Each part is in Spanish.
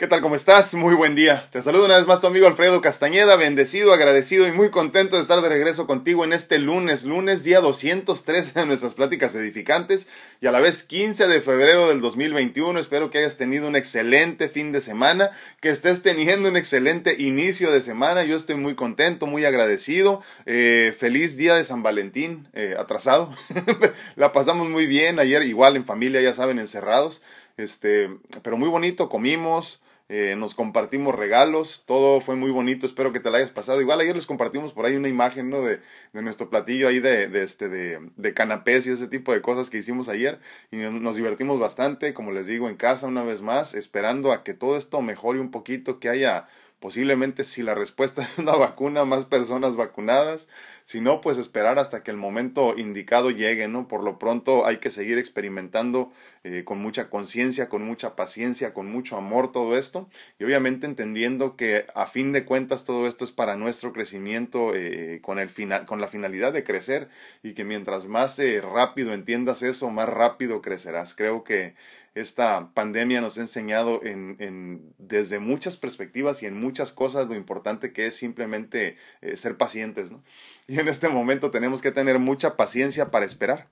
¿Qué tal? ¿Cómo estás? Muy buen día. Te saludo una vez más tu amigo Alfredo Castañeda, bendecido, agradecido y muy contento de estar de regreso contigo en este lunes, lunes día 213 de nuestras pláticas edificantes y a la vez 15 de febrero del 2021. Espero que hayas tenido un excelente fin de semana, que estés teniendo un excelente inicio de semana. Yo estoy muy contento, muy agradecido. Eh, feliz día de San Valentín, eh, atrasado. La pasamos muy bien ayer, igual en familia, ya saben, encerrados. Este, pero muy bonito, comimos, eh, nos compartimos regalos, todo fue muy bonito, espero que te la hayas pasado. Igual ayer les compartimos por ahí una imagen, ¿no? De, de nuestro platillo ahí de, de, este, de, de canapés y ese tipo de cosas que hicimos ayer y nos divertimos bastante, como les digo, en casa una vez más, esperando a que todo esto mejore un poquito, que haya posiblemente si la respuesta es una vacuna, más personas vacunadas, si no, pues esperar hasta que el momento indicado llegue, ¿no? Por lo pronto hay que seguir experimentando eh, con mucha conciencia, con mucha paciencia, con mucho amor todo esto y obviamente entendiendo que a fin de cuentas todo esto es para nuestro crecimiento eh, con, el final, con la finalidad de crecer y que mientras más eh, rápido entiendas eso, más rápido crecerás. Creo que esta pandemia nos ha enseñado en, desde muchas perspectivas y en muchas cosas lo importante que es simplemente eh, ser pacientes. ¿no? Y en este momento tenemos que tener mucha paciencia para esperar.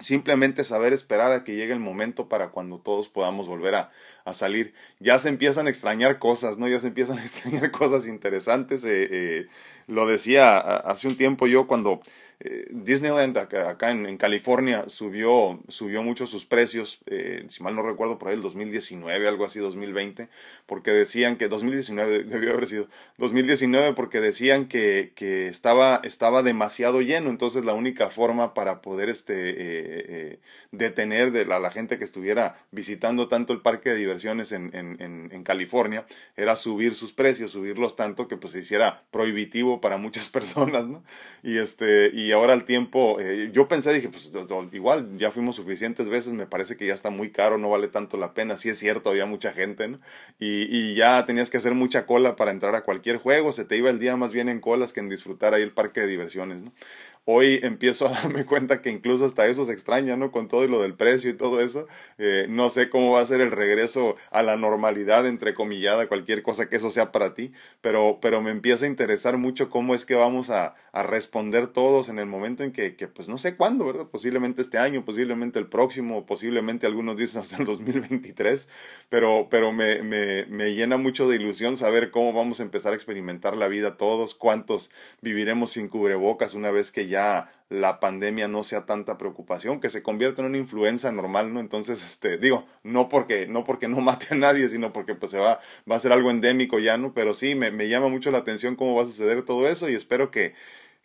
Simplemente saber esperar a que llegue el momento para cuando todos podamos volver a, a salir. Ya se empiezan a extrañar cosas, ¿no? Ya se empiezan a extrañar cosas interesantes. Eh, eh, lo decía hace un tiempo yo cuando eh, Disneyland acá, en, California subió, subió mucho sus precios, eh, si mal no recuerdo por ahí el 2019, algo así 2020, porque decían que 2019 debió haber sido 2019 porque decían que, que estaba, estaba demasiado lleno, entonces la única forma para poder este, eh, detener de la, la, gente que estuviera visitando tanto el parque de diversiones en, en, en, California era subir sus precios, subirlos tanto que pues se hiciera prohibitivo para muchas personas, ¿no? Y este, y y ahora al tiempo, eh, yo pensé, dije, pues igual ya fuimos suficientes veces, me parece que ya está muy caro, no vale tanto la pena, sí es cierto, había mucha gente, ¿no? Y, y ya tenías que hacer mucha cola para entrar a cualquier juego, se te iba el día más bien en colas que en disfrutar ahí el parque de diversiones, ¿no? Hoy empiezo a darme cuenta que incluso hasta eso se extraña, ¿no? Con todo y lo del precio y todo eso. Eh, no sé cómo va a ser el regreso a la normalidad, entre comillada, cualquier cosa que eso sea para ti, pero, pero me empieza a interesar mucho cómo es que vamos a, a responder todos en el momento en que, que, pues no sé cuándo, ¿verdad? Posiblemente este año, posiblemente el próximo, posiblemente algunos dicen hasta el 2023, pero, pero me, me, me llena mucho de ilusión saber cómo vamos a empezar a experimentar la vida todos, cuántos viviremos sin cubrebocas una vez que ya la pandemia no sea tanta preocupación, que se convierta en una influenza normal, ¿no? Entonces, este, digo, no porque, no porque no mate a nadie, sino porque pues se va, va a ser algo endémico ya, ¿no? Pero sí, me, me llama mucho la atención cómo va a suceder todo eso y espero que,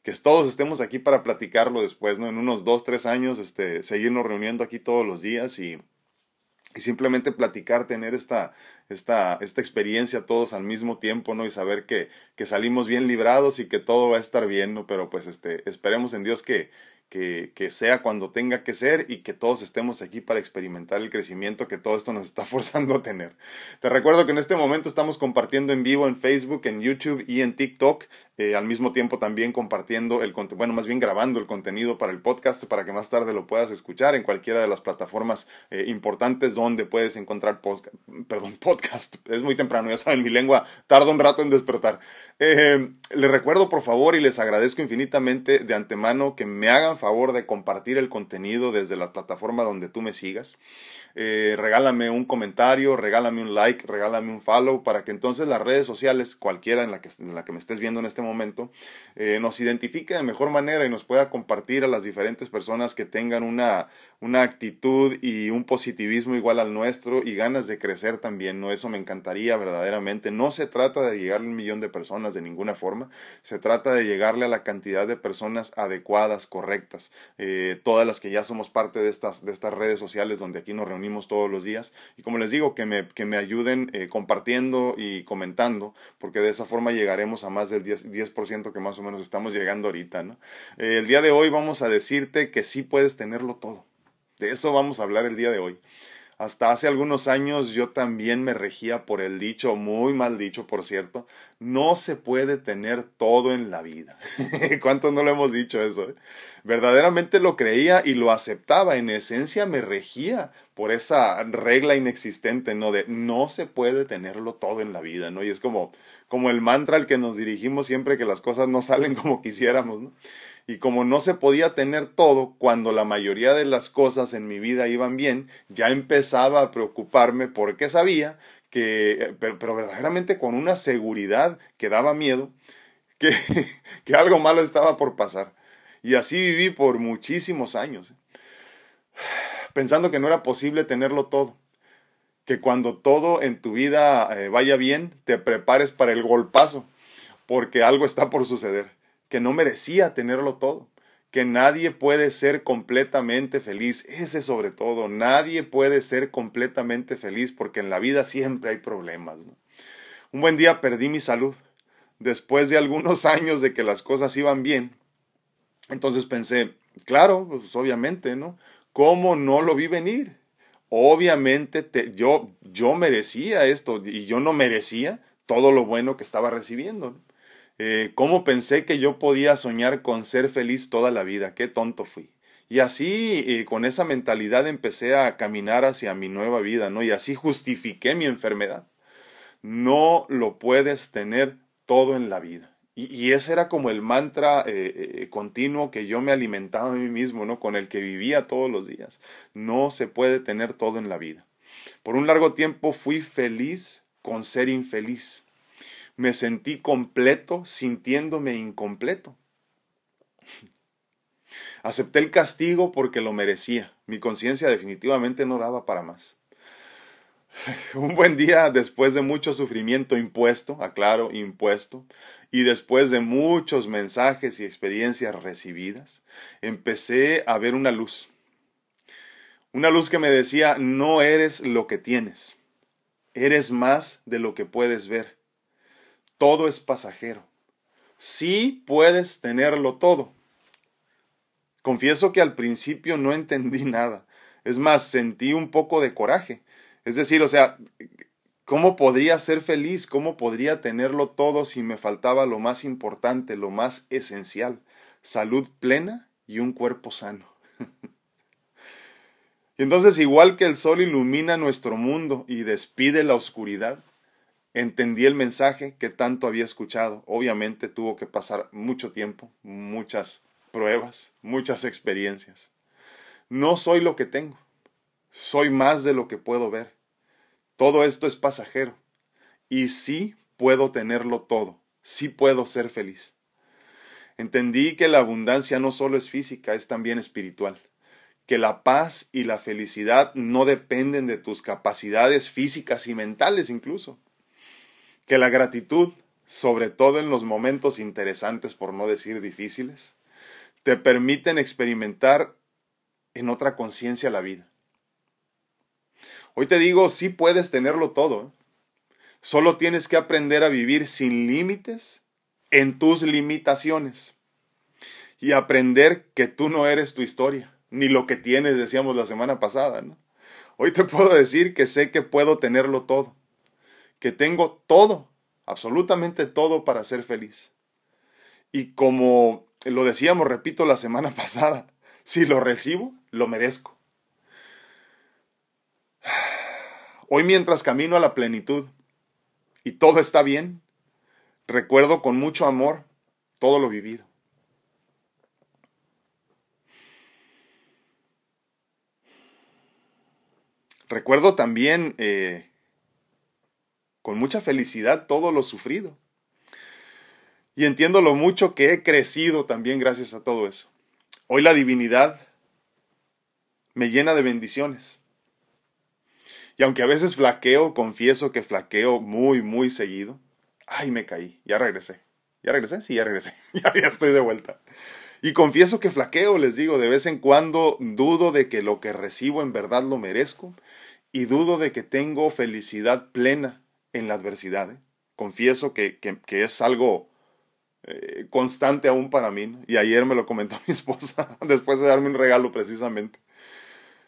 que todos estemos aquí para platicarlo después, ¿no? En unos dos, tres años, este, seguirnos reuniendo aquí todos los días y, y simplemente platicar, tener esta, esta, esta experiencia todos al mismo tiempo, ¿no? Y saber que, que salimos bien librados y que todo va a estar bien, ¿no? Pero pues este, esperemos en Dios que, que, sea cuando tenga que ser y que todos estemos aquí para experimentar el crecimiento que todo esto nos está forzando a tener. Te recuerdo que en este momento estamos compartiendo en vivo en Facebook, en YouTube y en TikTok, eh, al mismo tiempo también compartiendo el contenido, bueno, más bien grabando el contenido para el podcast para que más tarde lo puedas escuchar en cualquiera de las plataformas eh, importantes donde puedes encontrar perdón, podcast. Es muy temprano, ya saben, mi lengua tarda un rato en despertar. Eh, les recuerdo por favor y les agradezco infinitamente de antemano que me hagan favor de compartir el contenido desde la plataforma donde tú me sigas. Eh, regálame un comentario, regálame un like, regálame un follow para que entonces las redes sociales, cualquiera en la que, en la que me estés viendo en este momento, eh, nos identifique de mejor manera y nos pueda compartir a las diferentes personas que tengan una, una actitud y un positivismo igual al nuestro y ganas de crecer también, ¿no? Eso me encantaría verdaderamente. No se trata de llegarle a un millón de personas de ninguna forma, se trata de llegarle a la cantidad de personas adecuadas, correctas, eh, todas las que ya somos parte de estas, de estas redes sociales donde aquí nos reunimos todos los días y como les digo, que me, que me ayuden eh, compartiendo y comentando, porque de esa forma llegaremos a más del 10%, 10 que más o menos estamos llegando ahorita, ¿no? Eh, el día de hoy vamos a decirte que sí puedes tenerlo todo. De eso vamos a hablar el día de hoy. Hasta hace algunos años yo también me regía por el dicho, muy mal dicho por cierto, no se puede tener todo en la vida. ¿Cuántos no lo hemos dicho eso? Eh? Verdaderamente lo creía y lo aceptaba, en esencia me regía por esa regla inexistente, ¿no? De no se puede tenerlo todo en la vida, ¿no? Y es como, como el mantra al que nos dirigimos siempre que las cosas no salen como quisiéramos, ¿no? Y como no se podía tener todo, cuando la mayoría de las cosas en mi vida iban bien, ya empezaba a preocuparme porque sabía que, pero, verdaderamente con una seguridad que daba miedo, que, que algo malo estaba por pasar. Y así viví por muchísimos años, pensando que no era posible tenerlo todo. Que cuando todo en tu vida eh, vaya bien, te prepares para el golpazo, porque algo está por suceder que no merecía tenerlo todo, que nadie puede ser completamente feliz, ese sobre todo, nadie puede ser completamente feliz porque en la vida siempre hay problemas. Un buen día perdí mi salud, después de algunos años de que las cosas iban bien, entonces pensé, claro, pues obviamente, ¿no? ¿Cómo no lo vi venir? Obviamente yo, yo merecía esto y yo no merecía todo lo bueno que estaba recibiendo. Eh, ¿Cómo pensé que yo podía soñar con ser feliz toda la vida? Qué tonto fui. Y así, eh, con esa mentalidad, empecé a caminar hacia mi nueva vida, ¿no? Y así justifiqué mi enfermedad. No lo puedes tener todo en la vida. Y, ese era como el mantra eh, continuo que yo me alimentaba a mí mismo, ¿no? Con el que vivía todos los días. No se puede tener todo en la vida. Por un largo tiempo fui feliz con ser infeliz me sentí completo sintiéndome incompleto. Acepté el castigo porque lo merecía. Mi conciencia definitivamente no daba para más. Un buen día, después de mucho sufrimiento impuesto, aclaro, impuesto, y después de muchos mensajes y experiencias recibidas, empecé a ver una luz. Una luz que me decía, no eres lo que tienes, eres más de lo que puedes ver todo es pasajero. Sí puedes tenerlo todo. Confieso que al principio no entendí nada. Es más, sentí un poco de coraje. Es decir, o sea, ¿cómo podría ser feliz? ¿Cómo podría tenerlo todo si me faltaba lo más importante, lo más esencial? Salud plena y un cuerpo sano. y entonces, igual que el sol ilumina nuestro mundo y despide la oscuridad, entendí el mensaje que tanto había escuchado. Obviamente tuvo que pasar mucho tiempo, muchas pruebas, muchas experiencias. No soy lo que tengo, soy más de lo que puedo ver. Todo esto es pasajero y sí puedo tenerlo todo, sí puedo ser feliz. Entendí que la abundancia no solo es física, es también espiritual que la paz y la felicidad no dependen de tus capacidades físicas y mentales incluso que la gratitud, sobre todo en los momentos interesantes, por no decir difíciles, te permiten experimentar en otra conciencia la vida. Hoy te digo, sí puedes tenerlo todo. ¿eh? Solo tienes que aprender a vivir sin límites en tus limitaciones y aprender que tú no eres tu historia, ni lo que tienes, decíamos la semana pasada. Hoy te puedo decir que sé que puedo tenerlo todo que tengo todo, absolutamente todo para ser feliz. Y como lo decíamos, repito, la semana pasada, si lo recibo, lo merezco. Hoy mientras camino a la plenitud y todo está bien, recuerdo con mucho amor todo lo vivido. Recuerdo también eh, con mucha felicidad todo lo sufrido. Y entiendo lo mucho que he crecido también gracias a todo eso. Hoy la divinidad me llena de bendiciones. Y aunque a veces flaqueo, confieso que flaqueo muy, muy seguido. Ay, me caí, ya regresé. ¿Ya regresé? Sí, ya regresé. ya, ya estoy de vuelta. Y confieso que flaqueo, les digo, de vez en cuando dudo de que lo que recibo en verdad lo merezco y dudo de que tengo felicidad plena en la adversidad. ¿eh? Confieso que, es algo eh, constante aún para mí. Y ayer me lo comentó mi esposa después de darme un regalo precisamente.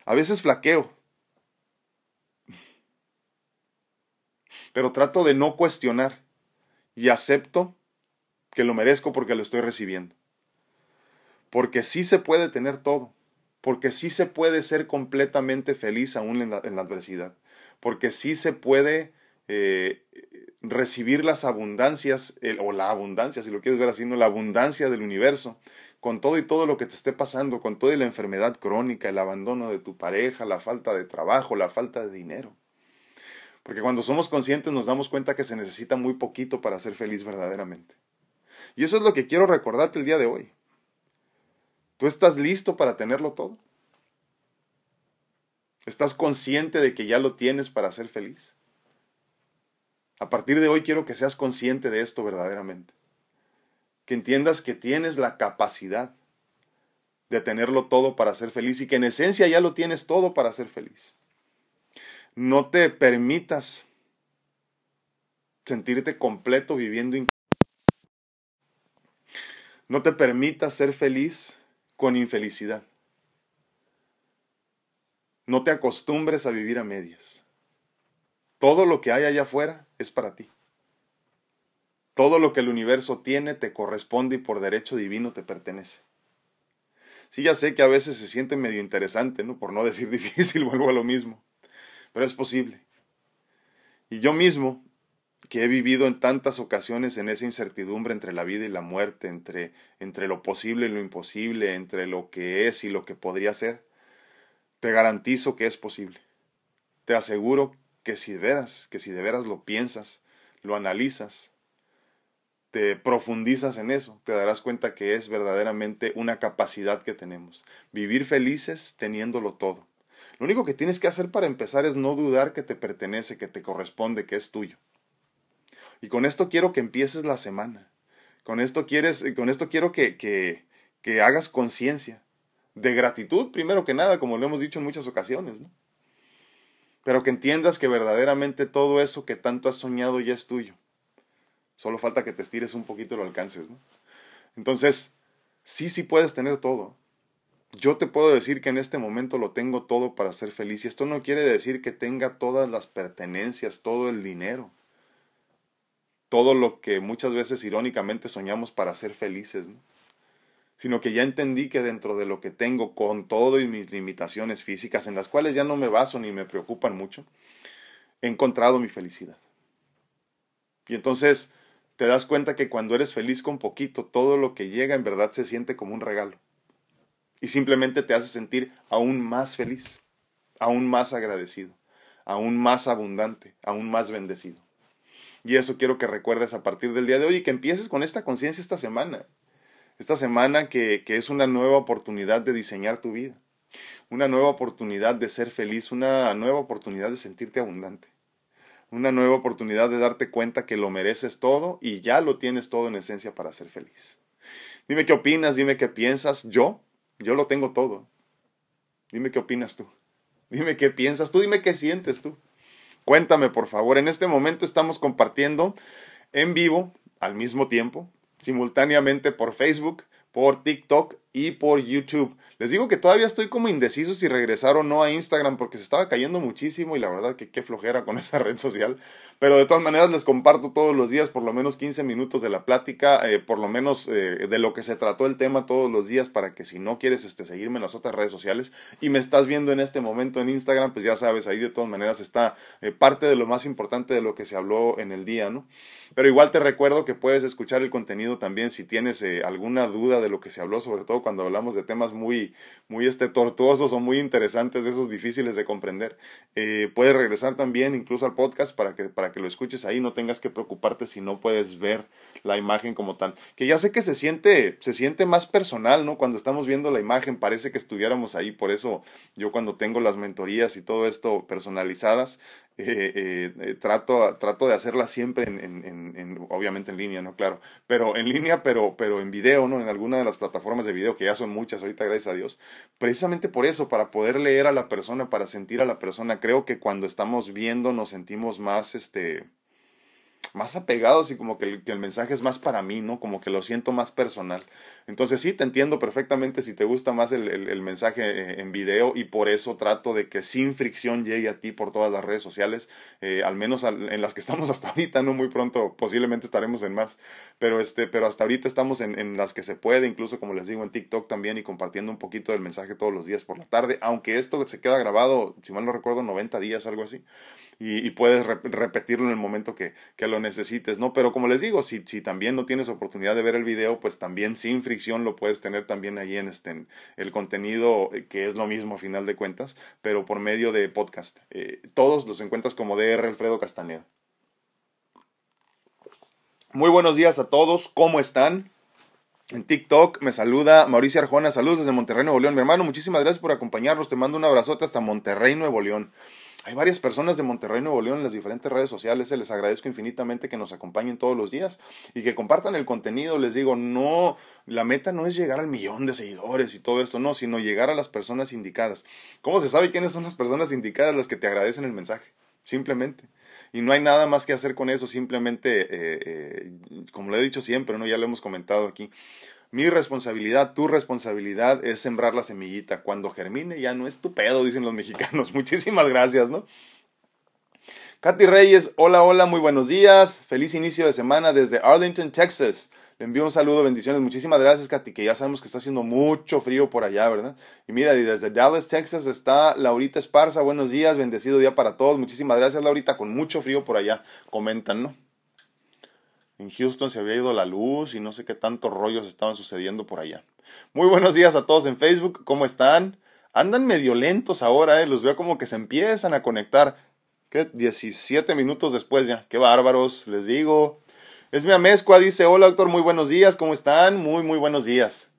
A veces flaqueo. pero trato de no cuestionar y acepto que lo merezco porque lo estoy recibiendo. Porque sí se puede tener todo, porque sí se puede ser completamente feliz aún en la, adversidad, porque sí se puede eh, recibir las abundancias, o la abundancia, si lo quieres ver así, no la abundancia del universo, con todo y todo lo que te esté pasando, con toda la enfermedad crónica, el abandono de tu pareja, la falta de trabajo, la falta de dinero. Porque cuando somos conscientes nos damos cuenta que se necesita muy poquito para ser feliz verdaderamente. Y eso es lo que quiero recordarte el día de hoy. ¿Tú estás listo para tenerlo todo? ¿Estás consciente de que ya lo tienes para ser feliz? A partir de hoy quiero que seas consciente de esto verdaderamente. Que entiendas que tienes la capacidad de tenerlo todo para ser feliz y que en esencia ya lo tienes todo para ser feliz. No te permitas sentirte completo viviendo. No te permitas ser feliz con infelicidad. No te acostumbres a vivir a medias. Todo lo que hay allá afuera es para ti. Todo lo que el universo tiene te corresponde y por derecho divino te pertenece. Sí, ya sé que a veces se siente medio interesante, ¿no? Por no decir difícil, vuelvo a lo mismo. Pero es posible. Y yo mismo, que he vivido en tantas ocasiones en esa incertidumbre entre la vida y la muerte, entre, entre lo posible y lo imposible, entre lo que es y lo que podría ser, te garantizo que es posible. Te aseguro que si de veras, que si de veras lo piensas, lo analizas, te profundizas en eso, te darás cuenta que es verdaderamente una capacidad que tenemos. Vivir felices teniéndolo todo. Lo único que tienes que hacer para empezar es no dudar que te pertenece, que te corresponde, que es tuyo. Y con esto quiero que empieces la semana. Con esto, quieres, con esto quiero que, que, que hagas conciencia de gratitud, primero que nada, como lo hemos dicho en muchas ocasiones. Pero que entiendas que verdaderamente todo eso que tanto has soñado ya es tuyo. Solo falta que te estires un poquito y lo alcances, ¿no? Entonces, sí, sí puedes tener todo. Yo te puedo decir que en este momento lo tengo todo para ser feliz. Y esto no quiere decir que tenga todas las pertenencias, todo el dinero, todo lo que muchas veces irónicamente soñamos para ser felices, ¿no? Sino que ya entendí que dentro de lo que tengo, con todo y mis limitaciones físicas, en las cuales ya no me baso ni me preocupan mucho, he encontrado mi felicidad. Y entonces te das cuenta que cuando eres feliz con poquito, todo lo que llega en verdad se siente como un regalo. Y simplemente te hace sentir aún más feliz, aún más agradecido, aún más abundante, aún más bendecido. Y eso quiero que recuerdes a partir del día de hoy y que empieces con esta conciencia esta semana esta semana que, que es una nueva oportunidad de diseñar tu vida, una nueva oportunidad de ser feliz, una nueva oportunidad de sentirte abundante, una nueva oportunidad de darte cuenta que lo mereces todo y ya lo tienes todo en esencia para ser feliz. Dime qué opinas, dime qué piensas. Yo, yo lo tengo todo. Dime qué opinas tú. Dime qué piensas tú, dime qué sientes tú. Cuéntame, por favor. En este momento estamos compartiendo en vivo al mismo tiempo simultáneamente por Facebook, por TikTok y por YouTube. Les digo que todavía estoy como indeciso si regresar o no a Instagram porque se estaba cayendo muchísimo y la verdad que qué flojera con esa red social. Pero de todas maneras les comparto todos los días por lo menos 15 minutos de la plática, eh, por lo menos eh, de lo que se trató el tema todos los días para que si no quieres este, seguirme en las otras redes sociales y me estás viendo en este momento en Instagram, pues ya sabes, ahí de todas maneras está eh, parte de lo más importante de lo que se habló en el día, ¿no? Pero igual te recuerdo que puedes escuchar el contenido también si tienes alguna duda de lo que se habló, sobre todo cuando hablamos de temas muy, muy este, tortuosos o muy interesantes, de esos difíciles de comprender. Eh, puedes regresar también incluso al podcast para que, para que lo escuches ahí, no tengas que preocuparte si no puedes ver la imagen como tal. Que ya sé que se siente, se siente más personal, ¿no? Cuando estamos viendo la imagen parece que estuviéramos ahí, por eso yo cuando tengo las mentorías y todo esto personalizadas, eh, eh, trato, trato de hacerla siempre en, en, en, obviamente en línea, ¿no? Claro, pero en línea, pero, pero en video, ¿no? En alguna de las plataformas de video, que ya son muchas ahorita, gracias a Dios. Precisamente por eso, para poder leer a la persona, para sentir a la persona, creo que cuando estamos viendo nos sentimos más, este, más apegados y como que el, que el, mensaje es más para mí, ¿no? Como que lo siento más personal. Entonces sí, te entiendo perfectamente si te gusta más el, el, mensaje eh, en video y por eso trato de que sin fricción llegue a ti por todas las redes sociales, eh, al menos en las que estamos hasta ahorita, no muy pronto, posiblemente estaremos en más, pero, este, pero hasta ahorita estamos en, en las que se puede, incluso como les digo en TikTok también y compartiendo un poquito del mensaje todos los días por la tarde, aunque esto se queda grabado, si mal no recuerdo, 90 días, algo así y, puedes repetirlo en el momento que, que, lo necesites, ¿no? Pero como les digo, si, si también no tienes oportunidad de ver el video, pues también sin fricción lo puedes tener también ahí en este, el contenido, eh, que es lo mismo a final de cuentas, pero por medio de podcast. Eh, todos los encuentras como DR Alfredo Castaneda. Muy buenos días a todos, ¿cómo están? En TikTok me saluda Mauricio Arjona, saludos desde Monterrey, Nuevo León. Mi hermano, muchísimas gracias por acompañarnos, te mando un abrazote hasta Monterrey, Nuevo León. Hay varias personas de Monterrey, Nuevo León en las diferentes redes sociales. Se les agradezco infinitamente que nos acompañen todos los días y que compartan el contenido. Les digo, no, la meta no es llegar al millón de seguidores y todo esto, no, sino llegar a las personas indicadas. ¿Cómo se sabe quiénes son las personas indicadas las que te agradecen el mensaje? Simplemente. Y no hay nada más que hacer con eso, simplemente, eh, eh, como lo he dicho siempre, ¿no? ya lo hemos comentado aquí, mi responsabilidad, tu responsabilidad es sembrar la semillita. Cuando germine ya no es tu pedo, dicen los mexicanos. Muchísimas gracias, ¿no? Katy Reyes, hola, hola, muy buenos días. Feliz inicio de semana desde Arlington, Texas. Le envío un saludo, bendiciones. Muchísimas gracias, Katy, que ya sabemos que está haciendo mucho frío por allá, ¿verdad? Y mira, desde Dallas, Texas está Laurita Esparza. Buenos días, bendecido día para todos. Muchísimas gracias, Laurita, con mucho frío por allá. Comentan, ¿no? En Houston se había ido la luz y no sé qué tantos rollos estaban sucediendo por allá. Muy buenos días a todos en Facebook, ¿cómo están? Andan medio lentos ahora, ¿eh? Los veo como que se empiezan a conectar. ¿Qué? 17 minutos después ya. Qué bárbaros, les digo. Es mi amezcua, dice, hola doctor, muy buenos días, ¿cómo están? Muy, muy buenos días.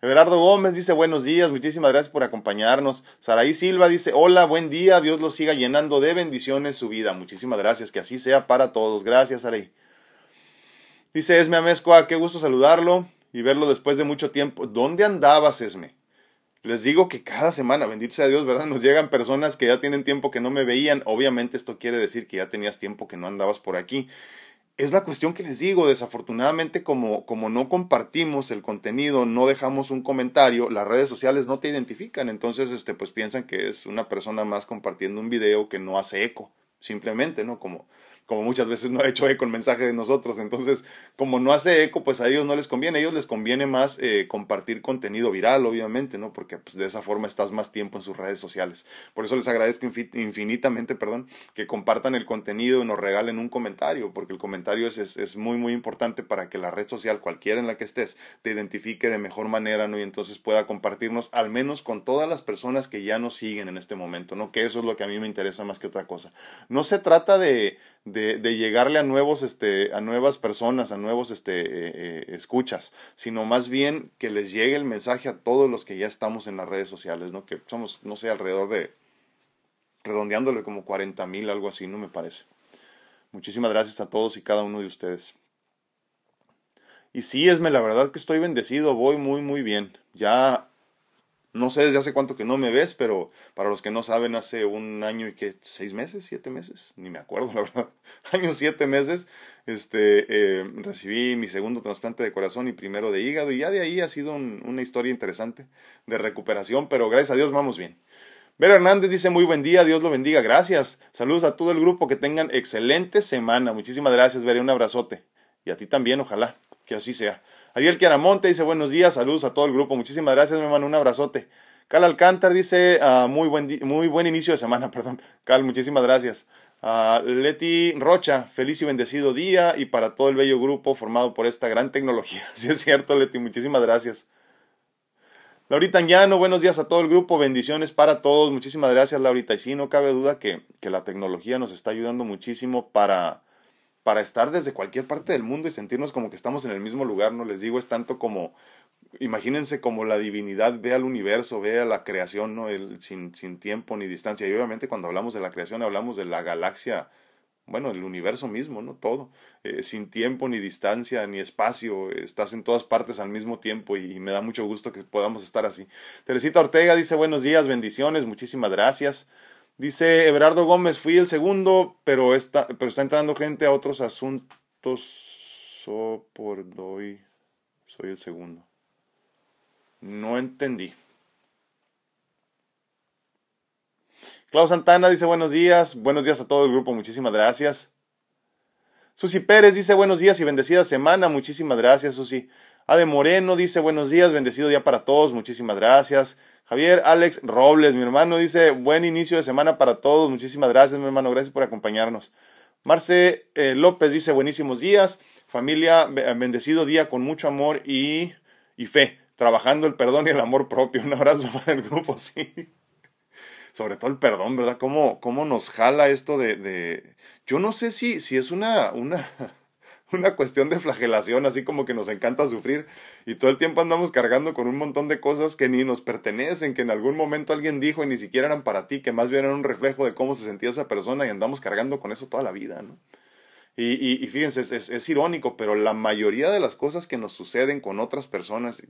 Everardo Gómez dice buenos días, muchísimas gracias por acompañarnos. Saraí Silva dice hola, buen día, Dios los siga llenando de bendiciones su vida. Muchísimas gracias, que así sea para todos. Gracias, Saraí. Dice Esme Amezcoa, qué gusto saludarlo y verlo después de mucho tiempo. ¿Dónde andabas, Esme? Les digo que cada semana, bendito sea Dios, ¿verdad? Nos llegan personas que ya tienen tiempo que no me veían. Obviamente esto quiere decir que ya tenías tiempo que no andabas por aquí. Es la cuestión que les digo, desafortunadamente como, como no compartimos el contenido, no dejamos un comentario, las redes sociales no te identifican, entonces este, pues piensan que es una persona más compartiendo un video que no hace eco, simplemente, ¿no? Como, como muchas veces no ha hecho eco el mensaje de nosotros. Entonces, como no hace eco, pues a ellos no les conviene. A ellos les conviene más eh, compartir contenido viral, obviamente, ¿no? Porque pues, de esa forma estás más tiempo en sus redes sociales. Por eso les agradezco infinitamente, perdón, que compartan el contenido y nos regalen un comentario, porque el comentario es, es, es, muy, muy importante para que la red social, cualquiera en la que estés, te identifique de mejor manera, ¿no? Y entonces pueda compartirnos al menos con todas las personas que ya nos siguen en este momento, ¿no? Que eso es lo que a mí me interesa más que otra cosa. No se trata de de, de, llegarle a nuevos, este, a nuevas personas, a nuevos este, eh, eh, escuchas, sino más bien que les llegue el mensaje a todos los que ya estamos en las redes sociales, ¿no? Que somos, no sé, alrededor de, redondeándole como 40 mil, algo así, no me parece. Muchísimas gracias a todos y cada uno de ustedes. Y sí, Esme, la verdad que estoy bendecido, voy muy, muy bien. Ya no sé desde hace cuánto que no me ves, pero para los que no saben, hace un año y que seis meses, siete meses, ni me acuerdo, la verdad, años, siete meses, este, eh, recibí mi segundo trasplante de corazón y primero de hígado y ya de ahí ha sido una historia interesante de recuperación, pero gracias a Dios vamos bien. Vera Hernández dice muy buen día, Dios lo bendiga, gracias. Saludos a todo el grupo, que tengan excelente semana. Muchísimas gracias, Vera, un abrazote. Y a ti también, ojalá que así sea. Ariel Quiaramonte dice buenos días, saludos a todo el grupo. Muchísimas gracias, mi hermano, un abrazote. Cal Alcántar dice uh, muy, buen muy buen inicio de semana, perdón. Cal, muchísimas gracias. Uh, Leti Rocha, feliz y bendecido día y para todo el bello grupo formado por esta gran tecnología. Sí es cierto, Leti, muchísimas gracias. Laurita Añano, buenos días a todo el grupo, bendiciones para todos, muchísimas gracias Laurita. Y sí, no cabe duda que, que la tecnología nos está ayudando muchísimo para, para estar desde cualquier parte del mundo y sentirnos como que estamos en el mismo lugar, no les digo, es tanto como, imagínense como la divinidad ve al universo, ve a la creación, ¿no? El, sin, sin tiempo ni distancia. Y obviamente cuando hablamos de la creación hablamos de la galaxia, bueno, el universo mismo, ¿no? Todo, eh, sin tiempo ni distancia ni espacio, estás en todas partes al mismo tiempo y, y, me da mucho gusto que podamos estar así. Teresita Ortega dice buenos días, bendiciones, muchísimas gracias. Dice Everardo Gómez, fui el segundo, pero está, pero está entrando gente a otros asuntos ¿Cuántos so por doy? Soy el segundo. No entendí. Clau Santana dice buenos días. Buenos días a todo el grupo. Muchísimas gracias. Susi Pérez dice buenos días y bendecida semana. Muchísimas gracias, Susi. Ade Moreno dice buenos días, bendecido día para todos. Muchísimas gracias. Javier Alex Robles, mi hermano, dice buen inicio de semana para todos. Muchísimas gracias, mi hermano. Gracias por acompañarnos. Marce eh, López dice buenísimos días. Familia, bendecido día con mucho amor y, y fe. Trabajando el perdón y el amor propio. Un abrazo para el grupo, sí sobre todo el perdón, ¿verdad? ¿Cómo, cómo nos jala esto de, de... Yo no sé si, si es una, una, una cuestión de flagelación, así como que nos encanta sufrir y todo el tiempo andamos cargando con un montón de cosas que ni nos pertenecen, que en algún momento alguien dijo y ni siquiera eran para ti, que más bien eran un reflejo de cómo se sentía esa persona y andamos cargando con eso toda la vida, ¿no? Y, y, fíjense, es, irónico, pero la mayoría de las cosas que nos suceden con otras personas,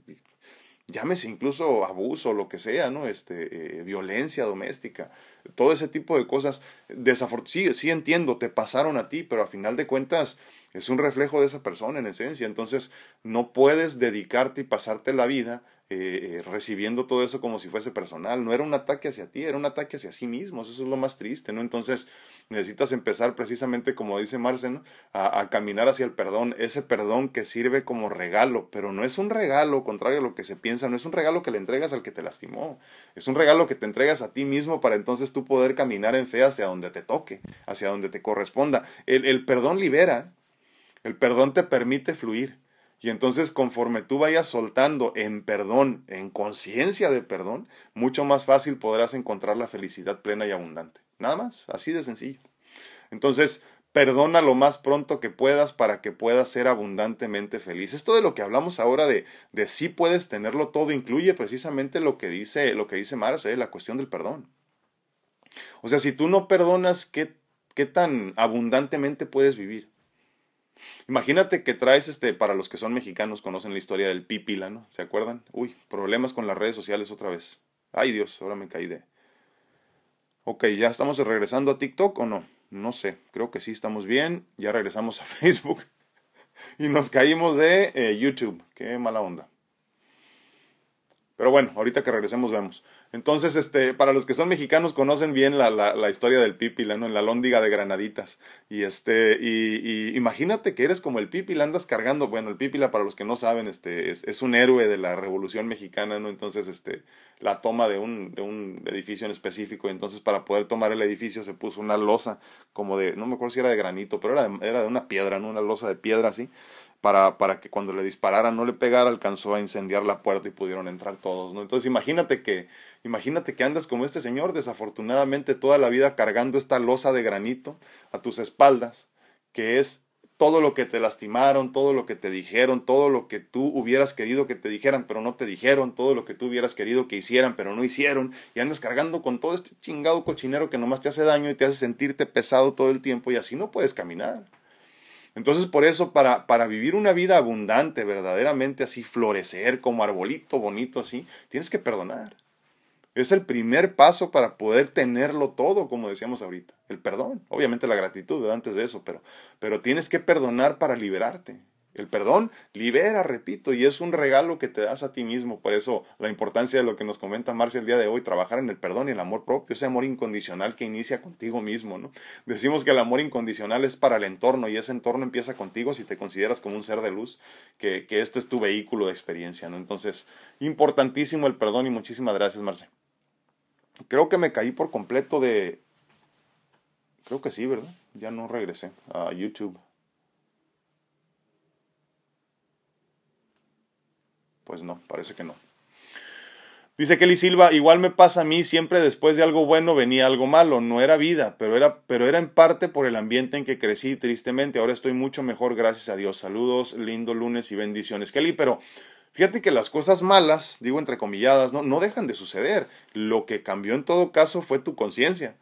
llámese incluso abuso, lo que sea, ¿no? Este, eh, violencia doméstica, todo ese tipo de cosas. Sí, sí entiendo, te pasaron a ti, pero a final de cuentas es un reflejo de esa persona en esencia. Entonces no puedes dedicarte y pasarte la vida eh, recibiendo todo eso como si fuese personal. No era un ataque hacia ti, era un ataque hacia sí mismo. Eso es lo más triste, ¿no? Entonces necesitas empezar precisamente, como dice Marcen, a, a, caminar hacia el perdón. Ese perdón que sirve como regalo, pero no es un regalo, contrario a lo que se piensa, no es un regalo que le entregas al que te lastimó. Es un regalo que te entregas a ti mismo para entonces tú poder caminar en fe hacia donde te toque, hacia donde te corresponda. El, el perdón libera, el perdón te permite fluir. Y entonces conforme tú vayas soltando en perdón, en conciencia de perdón, mucho más fácil podrás encontrar la felicidad plena y abundante. Nada más, así de sencillo. Entonces, perdona lo más pronto que puedas para que puedas ser abundantemente feliz. Esto de lo que hablamos ahora de, de si puedes tenerlo todo incluye precisamente lo que dice, lo que dice Marce, la cuestión del perdón. O sea, si tú no perdonas, ¿qué, qué tan abundantemente puedes vivir? Imagínate que traes, este, para los que son mexicanos, conocen la historia del pipila, ¿no? ¿Se acuerdan? Uy, problemas con las redes sociales otra vez. Ay Dios, ahora me caí de... Ok, ¿ya estamos regresando a TikTok o no? No sé, creo que sí estamos bien. Ya regresamos a Facebook. y nos caímos de eh, YouTube. Qué mala onda. Pero bueno, ahorita que regresemos vemos. Entonces, este, para los que son mexicanos conocen bien la, la, historia del Pipila, ¿no? En la lóndiga de Granaditas. Y este, y, y, imagínate que eres como el Pipila, andas cargando, bueno, el Pipila, para los que no saben, este, es, es, un héroe de la Revolución Mexicana, ¿no? Entonces, este, la toma de un, de un edificio en específico, entonces para poder tomar el edificio se puso una losa, como de, no me acuerdo si era de granito, pero era de, era de una piedra, ¿no? Una losa de piedra así para, para que cuando le dispararan no le pegara, alcanzó a incendiar la puerta y pudieron entrar todos, ¿no? Entonces imagínate que, imagínate que andas como este señor, desafortunadamente toda la vida cargando esta losa de granito a tus espaldas, que es todo lo que te lastimaron, todo lo que te dijeron, todo lo que tú hubieras querido que te dijeran, pero no te dijeron, todo lo que tú hubieras querido que hicieran, pero no hicieron, y andas cargando con todo este chingado cochinero que nomás te hace daño y te hace sentirte pesado todo el tiempo y así no puedes caminar. Entonces, por eso, para, para vivir una vida abundante, verdaderamente así, florecer como arbolito bonito así, tienes que perdonar. Es el primer paso para poder tenerlo todo, como decíamos ahorita. El perdón, obviamente la gratitud antes de eso, pero, pero tienes que perdonar para liberarte. El perdón libera, repito, y es un regalo que te das a ti mismo. Por eso la importancia de lo que nos comenta Marcia el día de hoy, trabajar en el perdón y el amor propio, ese amor incondicional que inicia contigo mismo, ¿no? Decimos que el amor incondicional es para el entorno y ese entorno empieza contigo si te consideras como un ser de luz, que, que este es tu vehículo de experiencia, ¿no? Entonces, importantísimo el perdón y muchísimas gracias, Marcia. Creo que me caí por completo de... Creo que sí, ¿verdad? Ya no regresé a YouTube. Pues no, parece que no. Dice Kelly Silva, igual me pasa a mí, siempre después de algo bueno venía algo malo, no era vida, pero era, pero era en parte por el ambiente en que crecí, tristemente, ahora estoy mucho mejor, gracias a Dios. Saludos, lindo lunes y bendiciones. Kelly, pero fíjate que las cosas malas, digo entrecomilladas, no, no dejan de suceder. Lo que cambió en todo caso fue tu conciencia.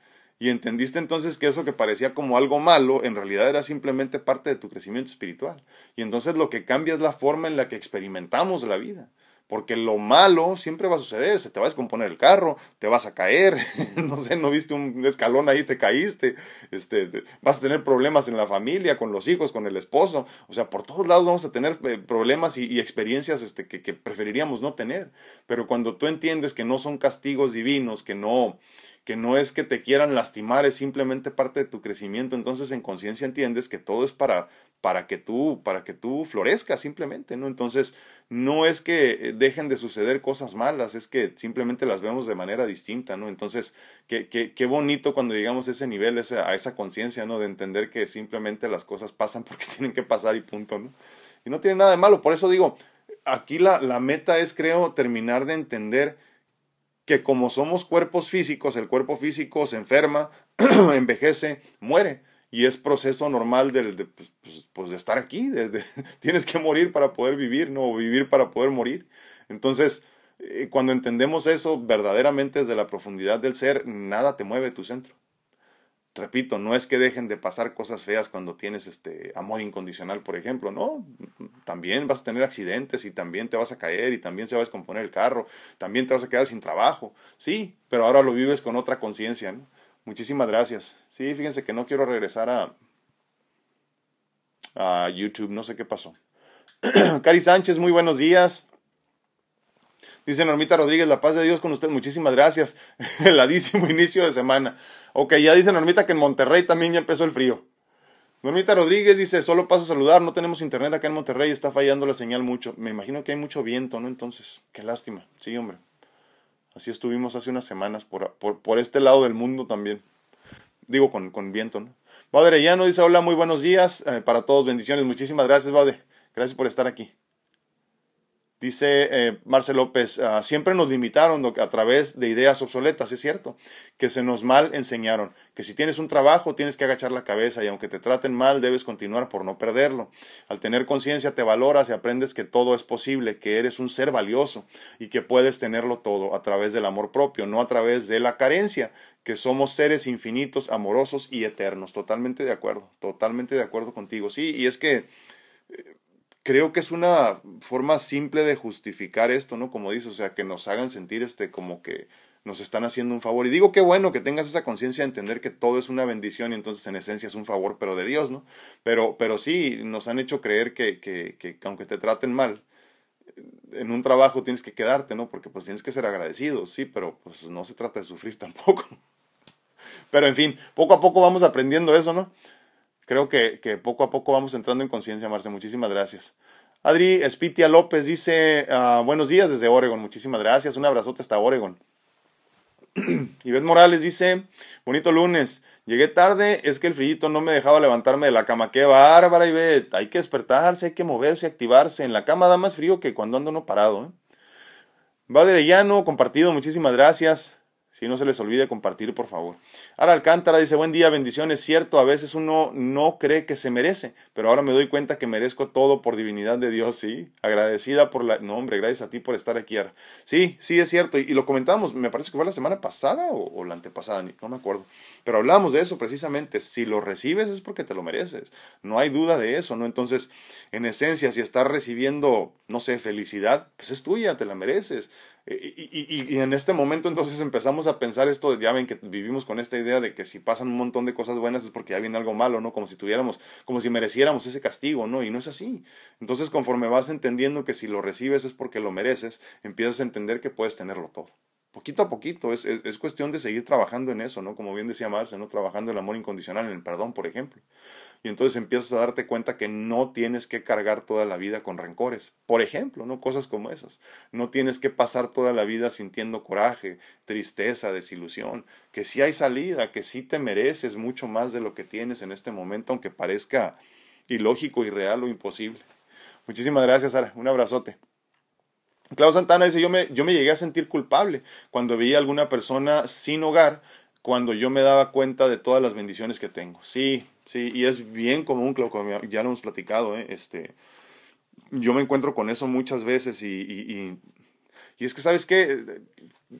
Y entendiste entonces que eso que parecía como algo malo, en realidad era simplemente parte de tu crecimiento espiritual. Y entonces lo que cambia es la forma en la que experimentamos la vida. porque lo malo siempre va a suceder, se te va a descomponer el carro, te vas a caer, no sé, no viste un escalón ahí, te caíste, este, vas a tener problemas en la familia, con los hijos, con el esposo, o sea, por todos lados vamos a tener eh, problemas y, experiencias este, que, que preferiríamos no tener, pero cuando tú entiendes que no son castigos divinos, que no, que no es que te quieran lastimar, es simplemente parte de tu crecimiento, entonces en conciencia entiendes que todo es para, para que tú, para que tú florezcas simplemente, ¿no? Entonces, no es que eh, dejen de suceder cosas malas, es que simplemente las vemos de manera distinta, ¿no? Entonces, qué, qué, qué bonito cuando llegamos a ese nivel, a esa conciencia, ¿no? De entender que simplemente las cosas pasan porque tienen que pasar y punto, ¿no? Y no tiene nada de malo, por eso digo, aquí la, la meta es, creo, terminar de entender que como somos cuerpos físicos, el cuerpo físico se enferma, envejece, muere. Y es proceso normal del, de, pues, pues, pues de estar aquí. tienes que morir para poder vivir, no o vivir para poder morir. Entonces, eh, cuando entendemos eso verdaderamente desde la profundidad del ser, nada te mueve tu centro repito, no es que dejen de pasar cosas feas cuando tienes este amor incondicional, por ejemplo, no, también vas a tener accidentes y también te vas a caer y también se va a descomponer el carro, también te vas a quedar sin trabajo, sí, pero ahora lo vives con otra conciencia, ¿no? Muchísimas gracias. Sí, fíjense que no quiero regresar a, a YouTube, no sé qué pasó. Cari Sánchez, muy buenos días. Dice Normita Rodríguez, la paz de Dios con usted, muchísimas gracias. Heladísimo inicio de semana. Ok, ya dice Normita que en Monterrey también ya empezó el frío. Normita Rodríguez dice, solo paso a saludar, no tenemos internet acá en Monterrey, está fallando la señal mucho. Me imagino que hay mucho viento, ¿no? Entonces, qué lástima. Sí, hombre. Así estuvimos hace unas semanas por, por, este lado del mundo también. Digo, con, con viento, ¿no? Baude no dice, hola, muy buenos días eh, para todos, bendiciones. Muchísimas gracias, Baude. Gracias por estar aquí. Dice eh, Marcel López, ah, siempre nos limitaron a través de ideas obsoletas, es cierto, que se nos mal enseñaron, que si tienes un trabajo tienes que agachar la cabeza y aunque te traten mal debes continuar por no perderlo. Al tener conciencia te valoras y aprendes que todo es posible, que eres un ser valioso y que puedes tenerlo todo a través del amor propio, no a través de la carencia, que somos seres infinitos, amorosos y eternos. Totalmente de acuerdo, totalmente de acuerdo contigo. Sí, y es que creo que es una forma simple de justificar esto, ¿no? Como dices, o sea, que nos hagan sentir este como que nos están haciendo un favor. Y digo que bueno que tengas esa conciencia de entender que todo es una bendición y entonces en esencia es un favor, pero de Dios, ¿no? Pero, pero sí, nos han hecho creer que, que, que aunque te traten mal, en un trabajo tienes que quedarte, ¿no? Porque pues tienes que ser agradecido, sí, pero pues no se trata de sufrir tampoco. Pero en fin, poco a poco vamos aprendiendo eso, ¿no? Creo que, que, poco a poco vamos entrando en conciencia, Marce. Muchísimas gracias. Adri Espitia López dice, ah, buenos días desde Oregon. Muchísimas gracias. Un abrazote hasta Oregon. Ivette Morales dice, bonito lunes. Llegué tarde, es que el frillito no me dejaba levantarme de la cama. Qué bárbara, Ivette. Hay que despertarse, hay que moverse, activarse. En la cama da más frío que cuando ando no parado. ¿eh? Llano, compartido, muchísimas gracias. Si no se les olvide compartir, por favor. Ahora Alcántara dice, buen día, bendiciones. Cierto, a veces uno no cree que se merece, pero ahora me doy cuenta que merezco todo por divinidad de Dios, ¿sí? Agradecida por la... No, hombre, gracias a ti por estar aquí ahora. Sí, sí, es cierto. Y, lo comentábamos, me parece que fue la semana pasada o, la antepasada, no me acuerdo. Pero hablábamos de eso precisamente. Si lo recibes es porque te lo mereces. No hay duda de eso, ¿no? Entonces, en esencia, si estás recibiendo, no sé, felicidad, pues es tuya, te la mereces. Y, en este momento entonces empezamos a pensar esto, ya ven que vivimos con esta idea de que si pasan un montón de cosas buenas es porque ya viene algo malo, ¿no? Como si tuviéramos, como si mereciéramos ese castigo, ¿no? Y no es así. Entonces conforme vas entendiendo que si lo recibes es porque lo mereces, empiezas a entender que puedes tenerlo todo poquito a poquito, es, es, cuestión de seguir trabajando en eso, ¿no? Como bien decía Marce, ¿no? Trabajando el amor incondicional, en el perdón, por ejemplo. Y entonces empiezas a darte cuenta que no tienes que cargar toda la vida con rencores, por ejemplo, ¿no? Cosas como esas. No tienes que pasar toda la vida sintiendo coraje, tristeza, desilusión, que sí hay salida, que sí te mereces mucho más de lo que tienes en este momento, aunque parezca ilógico, irreal o imposible. Muchísimas gracias, Sara. Un abrazote. Claudio Santana dice, yo me, yo me llegué a sentir culpable cuando veía a alguna persona sin hogar, cuando yo me daba cuenta de todas las bendiciones que tengo. Sí, sí, y es bien común, Claudio, ya lo hemos platicado, ¿eh? este, yo me encuentro con eso muchas veces y, y, es que, ¿sabes qué?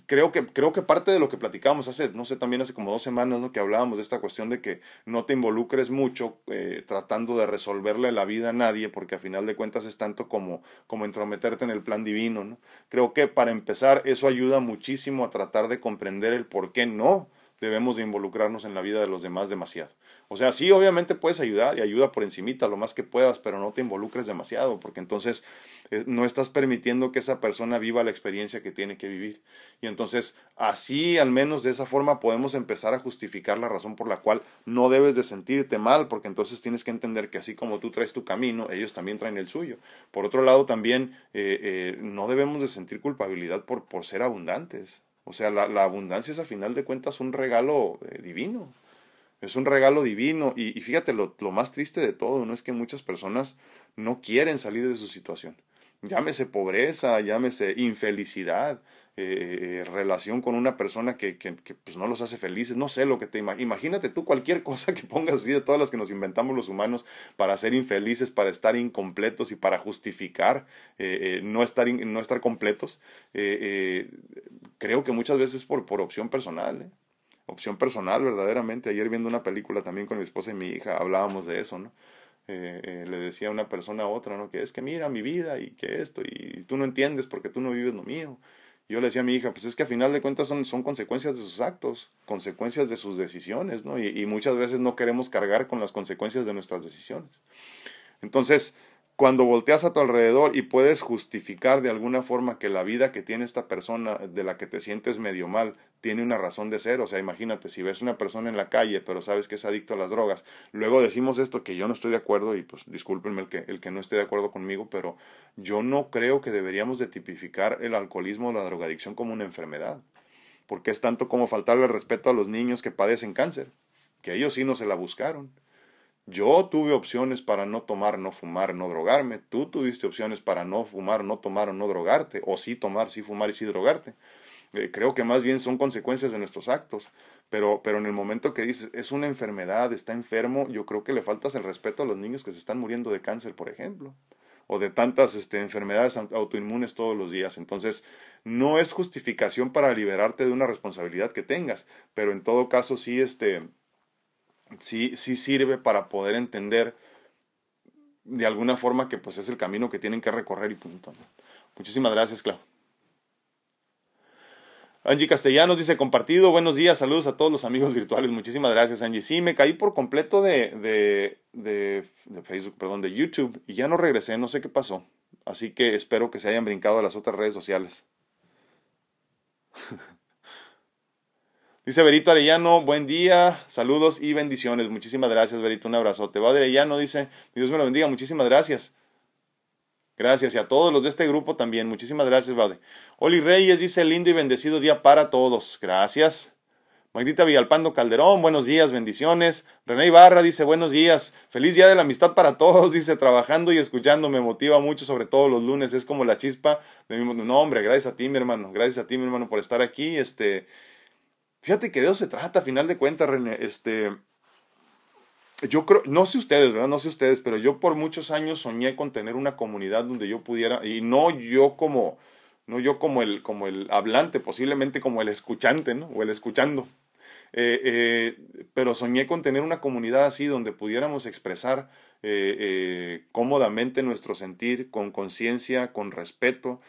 creo que, creo que parte de lo que platicábamos hace, no sé, también hace como dos semanas, ¿no? Que hablábamos de esta cuestión de que no te involucres mucho eh, tratando de resolverle la vida a nadie, porque a final de cuentas es tanto como, como entrometerte en el plan divino, ¿no? Creo que para empezar eso ayuda muchísimo a tratar de comprender el por qué no debemos de involucrarnos en la vida de los demás demasiado. O sea, sí, obviamente puedes ayudar y ayuda por encimita lo más que puedas, pero no te involucres demasiado, porque entonces eh, no estás permitiendo que esa persona viva la experiencia que tiene que vivir. Y entonces, así, al menos de esa forma, podemos empezar a justificar la razón por la cual no debes de sentirte mal, porque entonces tienes que entender que así como tú traes tu camino, ellos también traen el suyo. Por otro lado, también eh, eh, no debemos de sentir culpabilidad por, por ser abundantes. O sea, la, la abundancia es a final de cuentas un regalo divino. Es un regalo divino y, fíjate, lo, lo, más triste de todo, ¿no? Es que muchas personas no quieren salir de su situación. Llámese pobreza, llámese infelicidad, eh, eh, relación con una persona que, que, pues no los hace felices, no sé lo que te imagínate tú cualquier cosa que pongas así de todas las que nos inventamos los humanos para ser infelices, para estar incompletos y para justificar eh, no, estar no estar completos, creo que muchas veces por, por opción personal. Opción personal verdaderamente. Ayer viendo una película también con mi esposa y mi hija hablábamos de eso, ¿no? Eh, eh, le decía una persona a otra, ¿no? Que es que mira mi vida y que esto, y tú no entiendes porque tú no vives lo mío. yo le decía a mi hija, pues es que a final de cuentas son, son consecuencias de sus actos, consecuencias de sus decisiones, ¿no? Y, y muchas veces no queremos cargar con las consecuencias de nuestras decisiones. Entonces, cuando volteas a tu alrededor y puedes justificar de alguna forma que la vida que tiene esta persona de la que te sientes medio mal tiene una razón de ser, o sea, imagínate, si ves una persona en la calle pero sabes que es adicto a las drogas, luego decimos esto que yo no estoy de acuerdo y pues discúlpenme el que, el que no esté de acuerdo conmigo, pero yo no creo que deberíamos de tipificar el alcoholismo o la drogadicción como una enfermedad, porque es tanto como faltarle respeto a los niños que padecen cáncer, que ellos sí no se la buscaron yo tuve opciones para no tomar, no fumar, no drogarme. Tú tuviste opciones para no fumar, no tomar o no drogarte. O sí tomar, sí fumar y sí drogarte. Eh, creo que más bien son consecuencias de nuestros actos. Pero, pero en el momento que dices, es una enfermedad, está enfermo, yo creo que le faltas el respeto a los niños que se están muriendo de cáncer, por ejemplo. O de tantas este, enfermedades autoinmunes todos los días. Entonces, no es justificación para liberarte de una responsabilidad que tengas. Pero en todo caso, sí, este sí, sí sirve para poder entender de alguna forma que pues es el camino que tienen que recorrer y punto. Muchísimas gracias, Clau. Angie Castellanos dice compartido, buenos días, saludos a todos los amigos virtuales, muchísimas gracias Angie. Sí, me caí por completo de, de, de, de Facebook, perdón, de YouTube y ya no regresé, no sé qué pasó. Así que espero que se hayan brincado a las otras redes sociales. Dice Berito Arellano, buen día, saludos y bendiciones. Muchísimas gracias, Berito, un abrazote. Va Arellano dice, Dios me lo bendiga, muchísimas gracias. Gracias y a todos los de este grupo también. Muchísimas gracias, Vade. Oli Reyes dice, lindo y bendecido día para todos. Gracias. Magdita Villalpando Calderón, buenos días, bendiciones. René Ibarra dice, buenos días, feliz día de la amistad para todos, dice, trabajando y escuchando, me motiva mucho, sobre todo los lunes, es como la chispa de mi No, hombre, gracias a ti, mi hermano, gracias a ti, mi hermano, por estar aquí, este, Fíjate que de eso se trata, a final de cuentas, René. Este, yo creo, no sé ustedes, ¿verdad? No sé ustedes, pero yo por muchos años soñé con tener una comunidad donde yo pudiera, y no yo como, no yo como el, como el hablante, posiblemente como el escuchante, ¿no? O el escuchando. Eh, eh, pero soñé con tener una comunidad así donde pudiéramos expresar eh, cómodamente nuestro sentir, con conciencia, con respeto,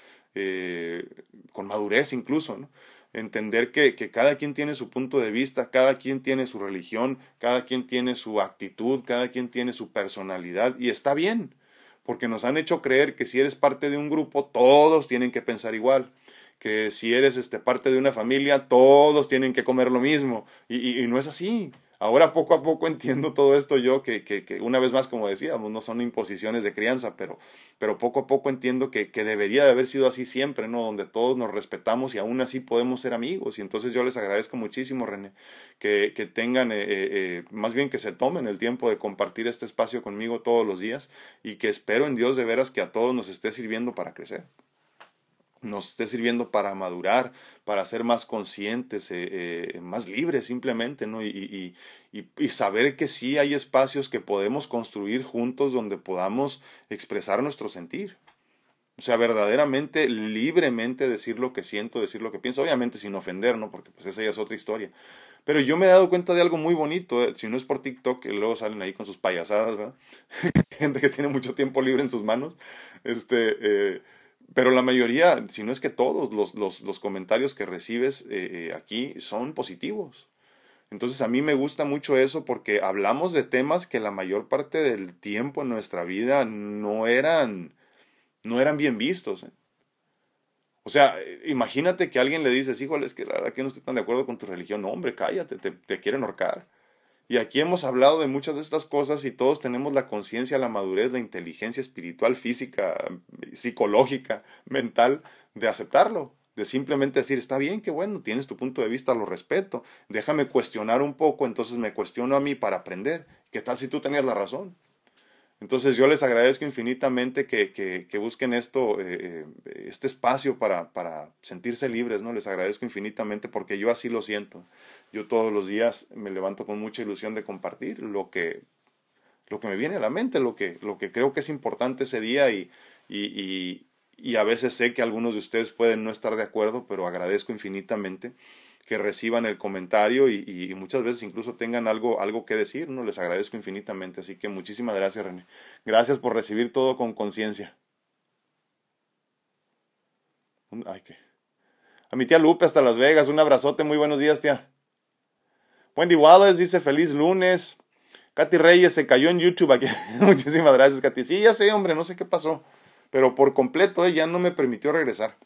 con madurez incluso, ¿no? Entender que, que, cada quien tiene su punto de vista, cada quien tiene su religión, cada quien tiene su actitud, cada quien tiene su personalidad y está bien, porque nos han hecho creer que si eres parte de un grupo, todos tienen que pensar igual, que si eres este, parte de una familia, todos tienen que comer lo mismo y, y no es así. Ahora poco a poco entiendo todo esto yo, que, que, que, una vez más, como decíamos, no son imposiciones de crianza, pero, pero poco a poco entiendo que, que debería de haber sido así siempre, ¿no? Donde todos nos respetamos y aún así podemos ser amigos. Y entonces yo les agradezco muchísimo, René, que, tengan, eh, eh, eh, más bien que se tomen el tiempo de compartir este espacio conmigo todos los días y que espero en Dios de veras que a todos nos esté sirviendo para crecer nos esté sirviendo para madurar, para ser más conscientes, eh, eh, más libres simplemente, ¿no? Y, saber que sí hay espacios que podemos construir juntos donde podamos expresar nuestro sentir. O sea, verdaderamente, libremente decir lo que siento, decir lo que pienso, obviamente sin ofender, ¿no? Porque pues esa ya es otra historia. Pero yo me he dado cuenta de algo muy bonito, ¿eh? si no es por TikTok, que luego salen ahí con sus payasadas, ¿verdad? Gente que tiene mucho tiempo libre en sus manos. Este, pero la mayoría, si no es que todos los, los, los comentarios que recibes eh, aquí son positivos. Entonces a mí me gusta mucho eso porque hablamos de temas que la mayor parte del tiempo en nuestra vida no eran, no eran bien vistos. O sea, imagínate que alguien le dices, híjole, es que la verdad que no estoy tan de acuerdo con tu religión. No, hombre, cállate, te, te quieren ahorcar. Y aquí hemos hablado de muchas de estas cosas y todos tenemos la conciencia, la madurez, la inteligencia espiritual, física, psicológica, mental, de aceptarlo, de simplemente decir, está bien, que bueno, tienes tu punto de vista, lo respeto, déjame cuestionar un poco, entonces me cuestiono a mí para aprender. ¿Qué tal si tú tenías la razón? Entonces yo les agradezco infinitamente que, que, busquen esto, eh, eh, este espacio para, para, sentirse libres, ¿no? Les agradezco infinitamente porque yo así lo siento. Yo todos los días me levanto con mucha ilusión de compartir lo que, lo que me viene a la mente, lo que, lo que creo que es importante ese día y, y, y a veces sé que algunos de ustedes pueden no estar de acuerdo, pero agradezco infinitamente que reciban el comentario y, muchas veces incluso tengan algo, algo que decir, ¿no? Les agradezco infinitamente. Así que muchísimas gracias, René. Gracias por recibir todo con conciencia. Ay. A mi tía Lupe hasta Las Vegas, un abrazote, muy buenos días, tía. Wendy Wallace dice feliz lunes. Katy Reyes se cayó en YouTube aquí. Muchísimas gracias, Katy. Sí, ya sé, hombre, no sé qué pasó. Pero por completo, ella no me permitió regresar.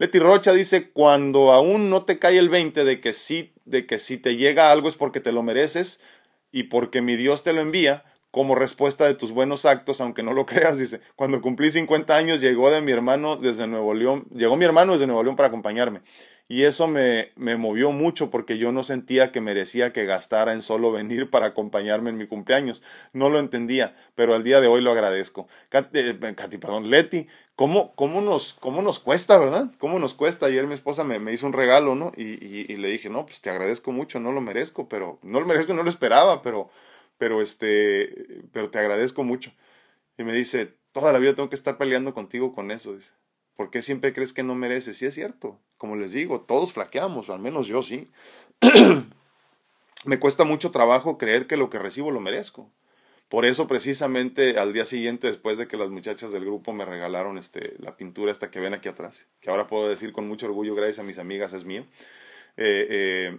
Leti Rocha dice, cuando aún no te cae el 20 de que sí, de que si te llega algo es porque te lo mereces y porque mi Dios te lo envía, como respuesta de tus buenos actos, aunque no lo creas, dice, cuando cumplí 50 años llegó de mi hermano desde Nuevo León, llegó mi hermano desde Nuevo León para acompañarme. Y eso me, me movió mucho porque yo no sentía que merecía que gastara en solo venir para acompañarme en mi cumpleaños. No lo entendía, pero al día de hoy lo agradezco. Eh, Katy, perdón, Leti, ¿cómo, cómo, nos, ¿cómo nos cuesta, verdad? ¿Cómo nos cuesta? Ayer mi esposa me, me hizo un regalo, ¿no? Y, y, y le dije, no, pues te agradezco mucho, no lo merezco, pero no lo merezco, no lo esperaba, pero pero este, pero te agradezco mucho. Y me dice, toda la vida tengo que estar peleando contigo con eso, dice. ¿Por qué siempre crees que no mereces? Sí es cierto. Como les digo, todos flaqueamos, al menos yo sí. me cuesta mucho trabajo creer que lo que recibo lo merezco. Por eso precisamente al día siguiente, después de que las muchachas del grupo me regalaron este, la pintura esta que ven aquí atrás, que ahora puedo decir con mucho orgullo, gracias a mis amigas, es mío, eh, eh,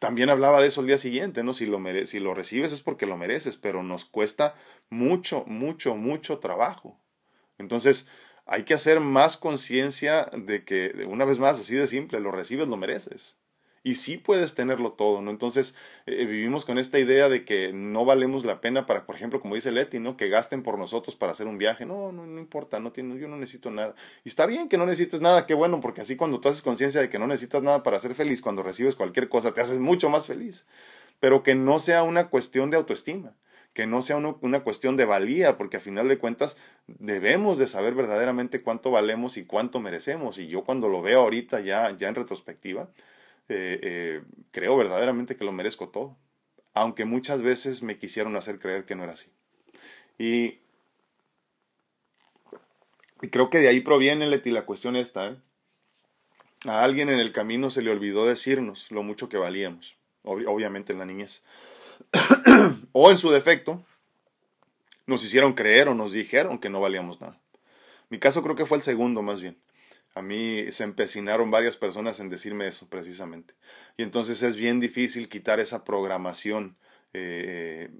también hablaba de eso el día siguiente, ¿no? Si lo, si lo recibes es porque lo mereces, pero nos cuesta mucho, mucho, mucho trabajo. Entonces, hay que hacer más conciencia de que, una vez más, así de simple, lo recibes, lo mereces y sí puedes tenerlo todo, ¿no? Entonces eh, vivimos con esta idea de que no valemos la pena para, por ejemplo, como dice Leti, ¿no? Que gasten por nosotros para hacer un viaje. No, no, no importa, no tiene, yo no necesito nada. Y está bien que no necesites nada, qué bueno, porque así cuando tú haces conciencia de que no necesitas nada para ser feliz, cuando recibes cualquier cosa, te haces mucho más feliz. Pero que no sea una cuestión de autoestima que no sea una cuestión de valía, porque a final de cuentas debemos de saber verdaderamente cuánto valemos y cuánto merecemos. Y yo cuando lo veo ahorita ya, ya en retrospectiva, eh, eh, creo verdaderamente que lo merezco todo, aunque muchas veces me quisieron hacer creer que no era así. Y, creo que de ahí proviene Leti, la cuestión esta. ¿eh? A alguien en el camino se le olvidó decirnos lo mucho que valíamos, obviamente en la niñez. o en su defecto, nos hicieron creer o nos dijeron que no valíamos nada. Mi caso creo que fue el segundo más bien. A mí se empecinaron varias personas en decirme eso precisamente. Y entonces es bien difícil quitar esa programación eh,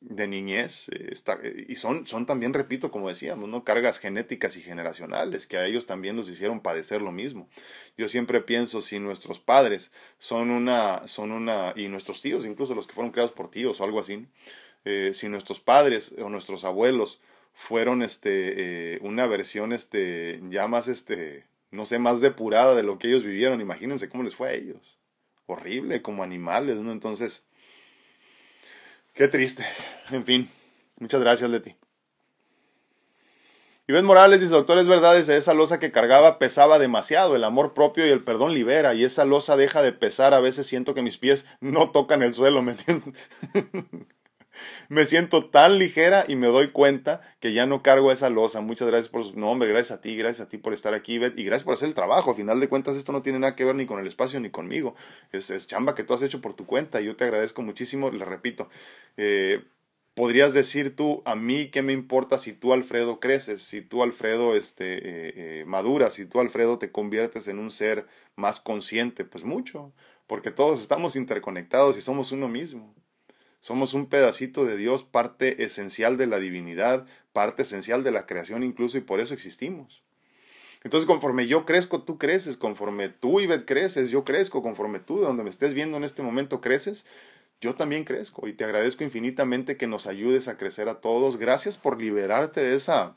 de niñez. Eh, y son, son también, repito, como decíamos, ¿no? cargas genéticas y generacionales que a ellos también los hicieron padecer lo mismo. Yo siempre pienso, si nuestros padres son una, son una, y nuestros tíos, incluso los que fueron creados por tíos o algo así, eh, si nuestros padres o nuestros abuelos fueron este, una versión este, ya más este, no sé, más depurada de lo que ellos vivieron. Imagínense cómo les fue a ellos. Horrible, como animales, ¿no? Entonces, qué triste. En fin, muchas gracias, Leti. Ben Morales dice, doctor, es verdad, esa losa que cargaba pesaba demasiado, el amor propio y el perdón libera, y esa losa deja de pesar, a veces siento que mis pies no tocan el suelo, ¿me entiendes? me siento tan ligera y me doy cuenta que ya no cargo esa losa. Muchas gracias por su nombre, gracias a ti, gracias a ti por estar aquí, y gracias por hacer el trabajo. A final de cuentas, esto no tiene nada que ver ni con el espacio ni conmigo. Es, es chamba que tú has hecho por tu cuenta. y Yo te agradezco muchísimo, le repito. Eh, podrías decir tú, a mí qué me importa si tú, Alfredo, creces, si tú, Alfredo, este, eh, eh, maduras, si tú, Alfredo, te conviertes en un ser más consciente. Pues mucho, porque todos estamos interconectados y somos uno mismo. Somos un pedacito de Dios, parte esencial de la divinidad, parte esencial de la creación incluso, y por eso existimos. Entonces, conforme yo crezco, tú creces, conforme tú, Ivette, creces, yo crezco, conforme tú, de donde me estés viendo en este momento, creces, yo también crezco y te agradezco infinitamente que nos ayudes a crecer a todos. Gracias por liberarte de esa,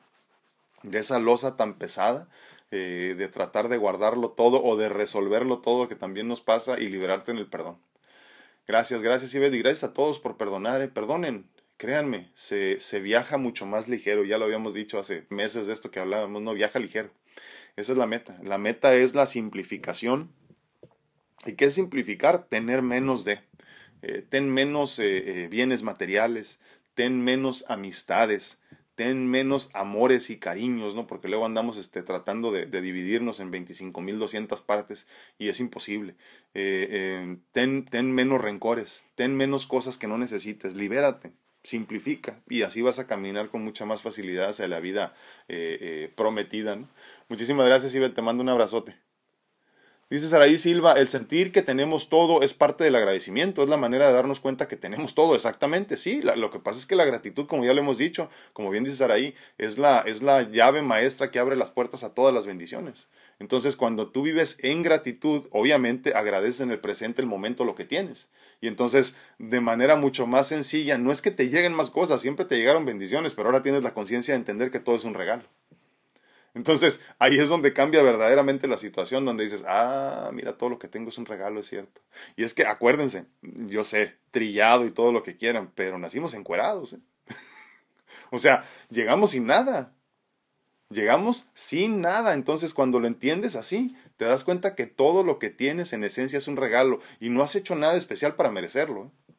de esa losa tan pesada, eh, de tratar de guardarlo todo o de resolverlo todo que también nos pasa y liberarte en el perdón. Gracias, gracias Ivette y gracias a todos por perdonar. Eh. Perdonen, créanme, se, se viaja mucho más ligero. Ya lo habíamos dicho hace meses de esto que hablábamos, no viaja ligero. Esa es la meta. La meta es la simplificación. ¿Y qué es simplificar? Tener menos de. Eh, ten menos eh, bienes materiales, ten menos amistades, ten menos amores y cariños, ¿no? Porque luego andamos este, tratando de, dividirnos en 25.200 partes y es imposible. Eh, eh, ten, ten menos rencores, ten menos cosas que no necesites, libérate, simplifica y así vas a caminar con mucha más facilidad hacia la vida eh, prometida. Muchísimas gracias, Iber, te mando un abrazote. Dice Saraí Silva, el sentir que tenemos todo es parte del agradecimiento, es la manera de darnos cuenta que tenemos todo, exactamente, sí, lo que pasa es que la gratitud, como ya lo hemos dicho, como bien dice Saraí, es la, es la llave maestra que abre las puertas a todas las bendiciones. Entonces, cuando tú vives en gratitud, obviamente agradeces en el presente el momento lo que tienes. Y entonces, de manera mucho más sencilla, no es que te lleguen más cosas, siempre te llegaron bendiciones, pero ahora tienes la conciencia de entender que todo es un regalo. Entonces, ahí es donde cambia verdaderamente la situación, donde dices, ah, mira, todo lo que tengo es un regalo, es cierto. Y es que acuérdense, yo sé, trillado y todo lo que quieran, pero nacimos encuerados. ¿eh? o sea, llegamos sin nada. Llegamos sin nada. Entonces, cuando lo entiendes así, te das cuenta que todo lo que tienes en esencia es un regalo y no has hecho nada especial para merecerlo. ¿eh?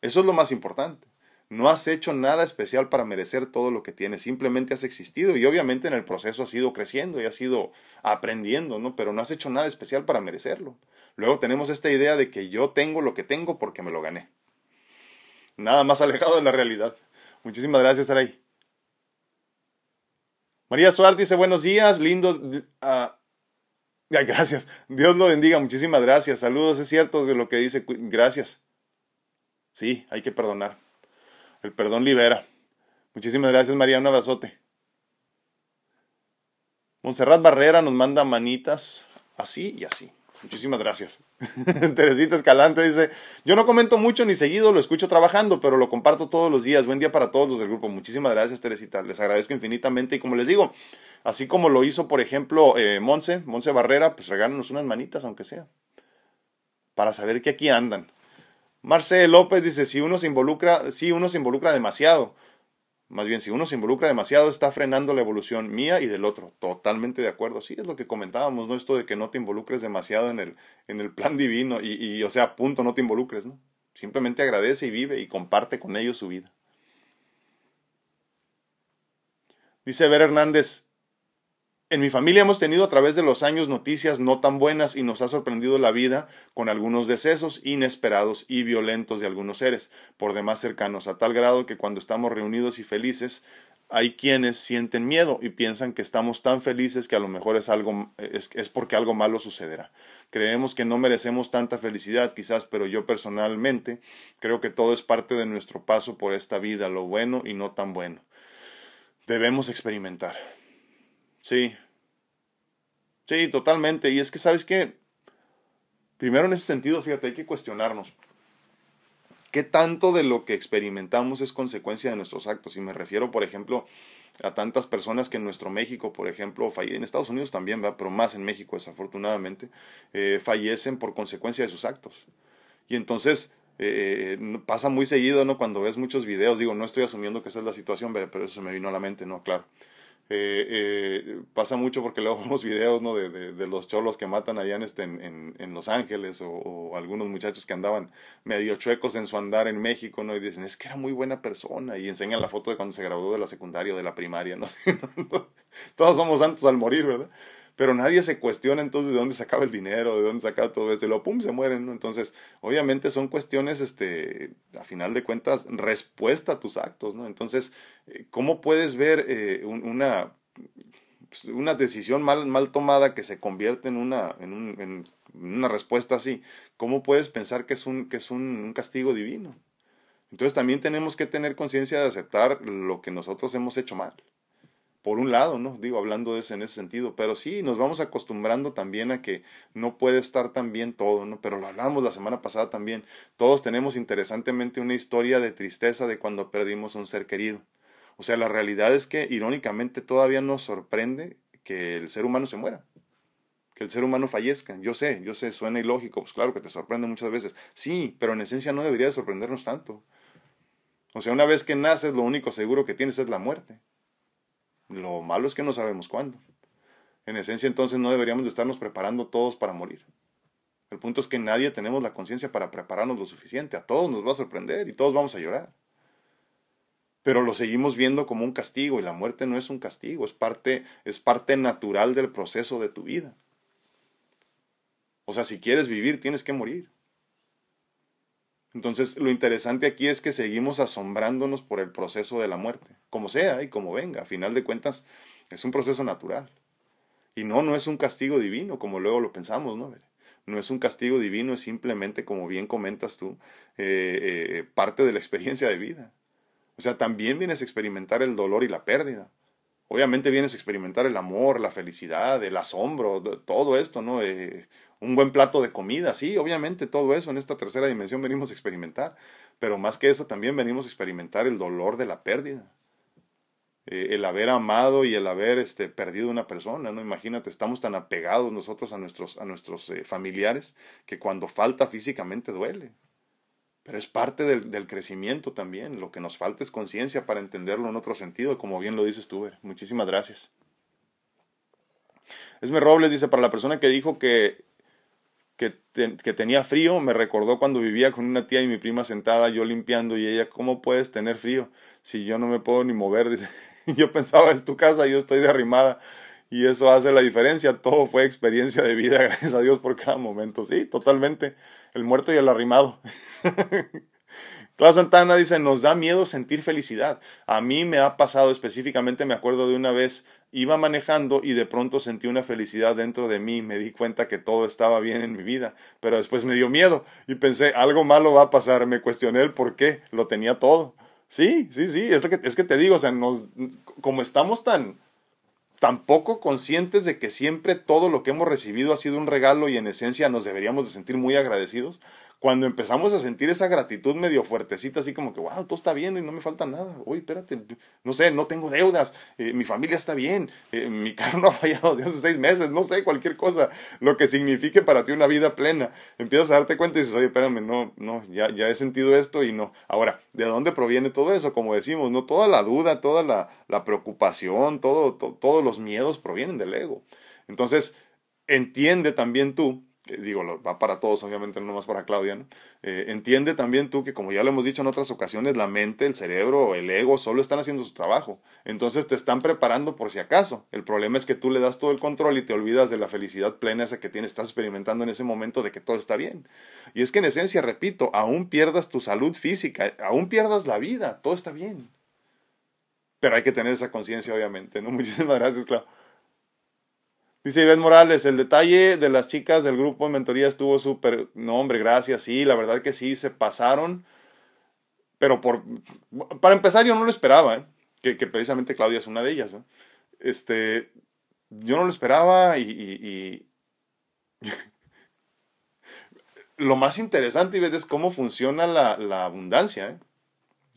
Eso es lo más importante. No has hecho nada especial para merecer todo lo que tienes, simplemente has existido y obviamente en el proceso has ido creciendo y has ido aprendiendo, ¿no? Pero no has hecho nada especial para merecerlo. Luego tenemos esta idea de que yo tengo lo que tengo porque me lo gané. Nada más alejado de la realidad. Muchísimas gracias, Saray. María Suárez dice buenos días, lindo. Ah, ay, gracias. Dios lo bendiga, muchísimas gracias. Saludos, es cierto de lo que dice. Gracias. Sí, hay que perdonar. El perdón libera. Muchísimas gracias, María. Un abrazote. Montserrat Barrera nos manda manitas así y así. Muchísimas gracias. Teresita Escalante dice, yo no comento mucho ni seguido, lo escucho trabajando, pero lo comparto todos los días. Buen día para todos los del grupo. Muchísimas gracias, Teresita. Les agradezco infinitamente. Y como les digo, así como lo hizo, por ejemplo, eh, Monse, Monse Barrera, pues regálanos unas manitas, aunque sea, para saber que aquí andan. Marcel López dice, si uno se involucra, si uno se involucra demasiado, más bien si uno se involucra demasiado está frenando la evolución mía y del otro. Totalmente de acuerdo. Sí, es lo que comentábamos, ¿no? Esto de que no te involucres demasiado en el, en el plan divino y, y, o sea, punto, no te involucres, ¿no? Simplemente agradece y vive y comparte con ellos su vida. Dice Ver Hernández, en mi familia hemos tenido a través de los años noticias no tan buenas y nos ha sorprendido la vida con algunos decesos inesperados y violentos de algunos seres, por demás cercanos, a tal grado que cuando estamos reunidos y felices, hay quienes sienten miedo y piensan que estamos tan felices que a lo mejor es algo es, es porque algo malo sucederá. Creemos que no merecemos tanta felicidad quizás, pero yo personalmente creo que todo es parte de nuestro paso por esta vida, lo bueno y no tan bueno. Debemos experimentar. Sí. Sí, totalmente. Y es que, ¿sabes qué? Primero en ese sentido, fíjate, hay que cuestionarnos. ¿Qué tanto de lo que experimentamos es consecuencia de nuestros actos? Y me refiero, por ejemplo, a tantas personas que en nuestro México, por ejemplo, en Estados Unidos también, pero más en México desafortunadamente, eh, fallecen por consecuencia de sus actos. Y entonces eh, pasa muy seguido, ¿no? Cuando ves muchos videos, digo, no estoy asumiendo que esa es la situación, pero eso se me vino a la mente, ¿no? Claro Eh, eh, pasa mucho porque luego vemos videos ¿no? de, de, los cholos que matan allá en, este, en, en, Los Ángeles o, algunos muchachos que andaban medio chuecos en su andar en México ¿no? y dicen es que era muy buena persona y enseñan la foto de cuando se graduó de la secundaria o de la primaria. ¿no? Todos somos santos al morir, ¿verdad? Pero nadie se cuestiona entonces de dónde sacaba el dinero, de dónde sacaba todo esto, y luego pum, se mueren, ¿no? Entonces, obviamente son cuestiones, este, a final de cuentas, respuesta a tus actos, ¿no? Entonces, eh, ¿cómo puedes ver eh, una, pues, una decisión mal, mal tomada que se convierte en una, en, un, en una respuesta así? ¿Cómo puedes pensar que es un, que es un castigo divino? Entonces también tenemos que tener conciencia de aceptar lo que nosotros hemos hecho mal por un lado, ¿no? Digo, hablando de ese, en ese sentido, pero sí, nos vamos acostumbrando también a que no puede estar tan bien todo, ¿no? Pero lo hablamos la semana pasada también. Todos tenemos interesantemente una historia de tristeza de cuando perdimos un ser querido. O sea, la realidad es que irónicamente todavía nos sorprende que el ser humano se muera, que el ser humano fallezca. Yo sé, yo sé, suena ilógico, pues claro que te sorprende muchas veces. Sí, pero en esencia no debería sorprendernos tanto. O sea, una vez que naces, lo único seguro que tienes es la muerte. Lo malo es que no sabemos cuándo. En esencia entonces no deberíamos de estarnos preparando todos para morir. El punto es que nadie tenemos la conciencia para prepararnos lo suficiente. A todos nos va a sorprender y todos vamos a llorar. Pero lo seguimos viendo como un castigo y la muerte no es un castigo, es parte, es parte natural del proceso de tu vida. O sea, si quieres vivir, tienes que morir. Entonces, lo interesante aquí es que seguimos asombrándonos por el proceso de la muerte, como sea y como venga. A final de cuentas, es un proceso natural. Y no, no es un castigo divino, como luego lo pensamos, ¿no? No es un castigo divino, es simplemente, como bien comentas tú, eh, eh, parte de la experiencia de vida. O sea, también vienes a experimentar el dolor y la pérdida. Obviamente vienes a experimentar el amor, la felicidad, el asombro, todo esto, ¿no? Eh, un buen plato de comida, sí, obviamente todo eso en esta tercera dimensión venimos a experimentar, pero más que eso también venimos a experimentar el dolor de la pérdida. Eh, el haber amado y el haber este, perdido una persona, ¿no? Imagínate, estamos tan apegados nosotros a nuestros, a nuestros eh, familiares que cuando falta físicamente duele. Pero es parte del, del crecimiento también. Lo que nos falta es conciencia para entenderlo en otro sentido, como bien lo dices tú. Muchísimas gracias. Esme Robles dice, para la persona que dijo que que, que, tenía frío, me recordó cuando vivía con una tía y mi prima sentada, yo limpiando, y ella, ¿cómo puedes tener frío si yo no me puedo ni mover? Dice, yo pensaba, es tu casa, yo estoy derrimada, y eso hace la diferencia, todo fue experiencia de vida, gracias a Dios por cada momento, sí, totalmente, el muerto y el arrimado. Clara Santana dice, nos da miedo sentir felicidad. A mí me ha pasado específicamente, me acuerdo de una vez, iba manejando y de pronto sentí una felicidad dentro de mí, me di cuenta que todo estaba bien en mi vida, pero después me dio miedo y pensé, algo malo va a pasar, me cuestioné el por qué, lo tenía todo. Sí, sí, sí, es, que, es que te digo, o sea, nos, como estamos tan, tan poco conscientes de que siempre todo lo que hemos recibido ha sido un regalo y en esencia nos deberíamos de sentir muy agradecidos, cuando empezamos a sentir esa gratitud medio fuertecita, así como que, wow, todo está bien y no me falta nada. Uy, espérate, no sé, no tengo deudas, eh, mi familia está bien, eh, mi carro no ha fallado desde hace seis meses, no sé, cualquier cosa, lo que signifique para ti una vida plena. Empiezas a darte cuenta y dices, oye, espérame, no, no, ya, ya he sentido esto y no. Ahora, ¿de dónde proviene todo eso? Como decimos, no toda la duda, toda la, la preocupación, todo, todos los miedos provienen del ego. Entonces, entiende también tú digo, va para todos, obviamente, no más para Claudia, ¿no? Eh, entiende también tú que, como ya lo hemos dicho en otras ocasiones, la mente, el cerebro, el ego solo están haciendo su trabajo. Entonces te están preparando por si acaso. El problema es que tú le das todo el control y te olvidas de la felicidad plena esa que tienes, estás experimentando en ese momento de que todo está bien. Y es que en esencia, repito, aún pierdas tu salud física, aún pierdas la vida, todo está bien. Pero hay que tener esa conciencia, obviamente, ¿no? Muchísimas gracias, Claudia. Dice Iván Morales, el detalle de las chicas del grupo de mentoría estuvo súper, no hombre, gracias, sí, la verdad que sí, se pasaron, pero por, para empezar yo no lo esperaba, ¿eh? que, precisamente Claudia es una de ellas, este, yo no lo esperaba y, lo más interesante es cómo funciona la, la abundancia, ¿eh?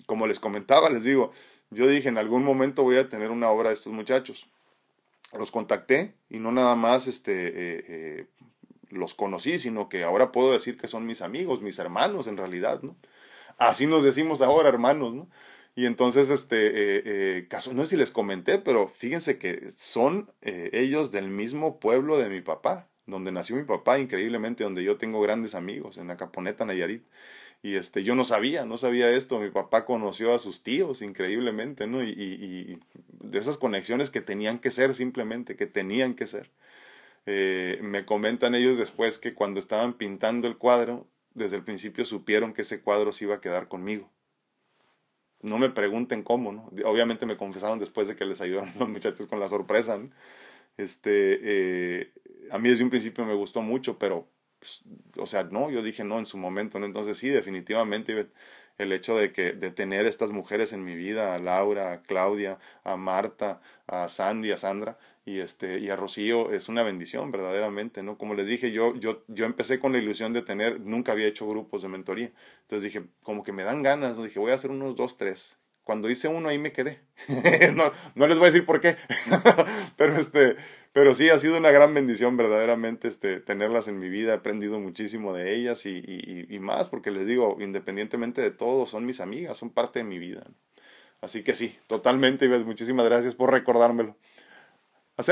como les comentaba, les digo, yo dije en algún momento voy a tener una obra de estos muchachos los contacté y no nada más este, eh, eh, los conocí, sino que ahora puedo decir que son mis amigos, mis hermanos en realidad, ¿no? Así nos decimos ahora, hermanos, ¿no? Y entonces, este, eh, eh, caso, no sé si les comenté, pero fíjense que son ellos del mismo pueblo de mi papá, donde nació mi papá, increíblemente, donde yo tengo grandes amigos, en la Caponeta Nayarit. Y este, yo no sabía, no sabía esto. Mi papá conoció a sus tíos, increíblemente, ¿no? Y, y, de esas conexiones que tenían que ser simplemente, que tenían que ser. me comentan ellos después que cuando estaban pintando el cuadro, desde el principio supieron que ese cuadro se iba a quedar conmigo no me pregunten cómo, ¿no? Obviamente me confesaron después de que les ayudaron los muchachos con la sorpresa. Este, eh, a mí desde un principio me gustó mucho, pero, pues, o sea, no, yo dije no en su momento, ¿no? Entonces sí, definitivamente el hecho de que, de tener estas mujeres en mi vida, a Laura, a Claudia, a Marta, a Sandy, a Sandra, y este y a Rocío es una bendición verdaderamente no como les dije yo yo yo empecé con la ilusión de tener nunca había hecho grupos de mentoría. Entonces dije como que me dan ganas no dije voy a hacer unos dos tres cuando hice uno ahí me quedé. No, no les voy a decir por qué. Pero este pero sí ha sido una gran bendición verdaderamente este tenerlas en mi vida. He aprendido muchísimo de ellas y, más porque les digo independientemente de todo son mis amigas son parte de mi vida. Así que sí totalmente muchísimas gracias por recordármelo.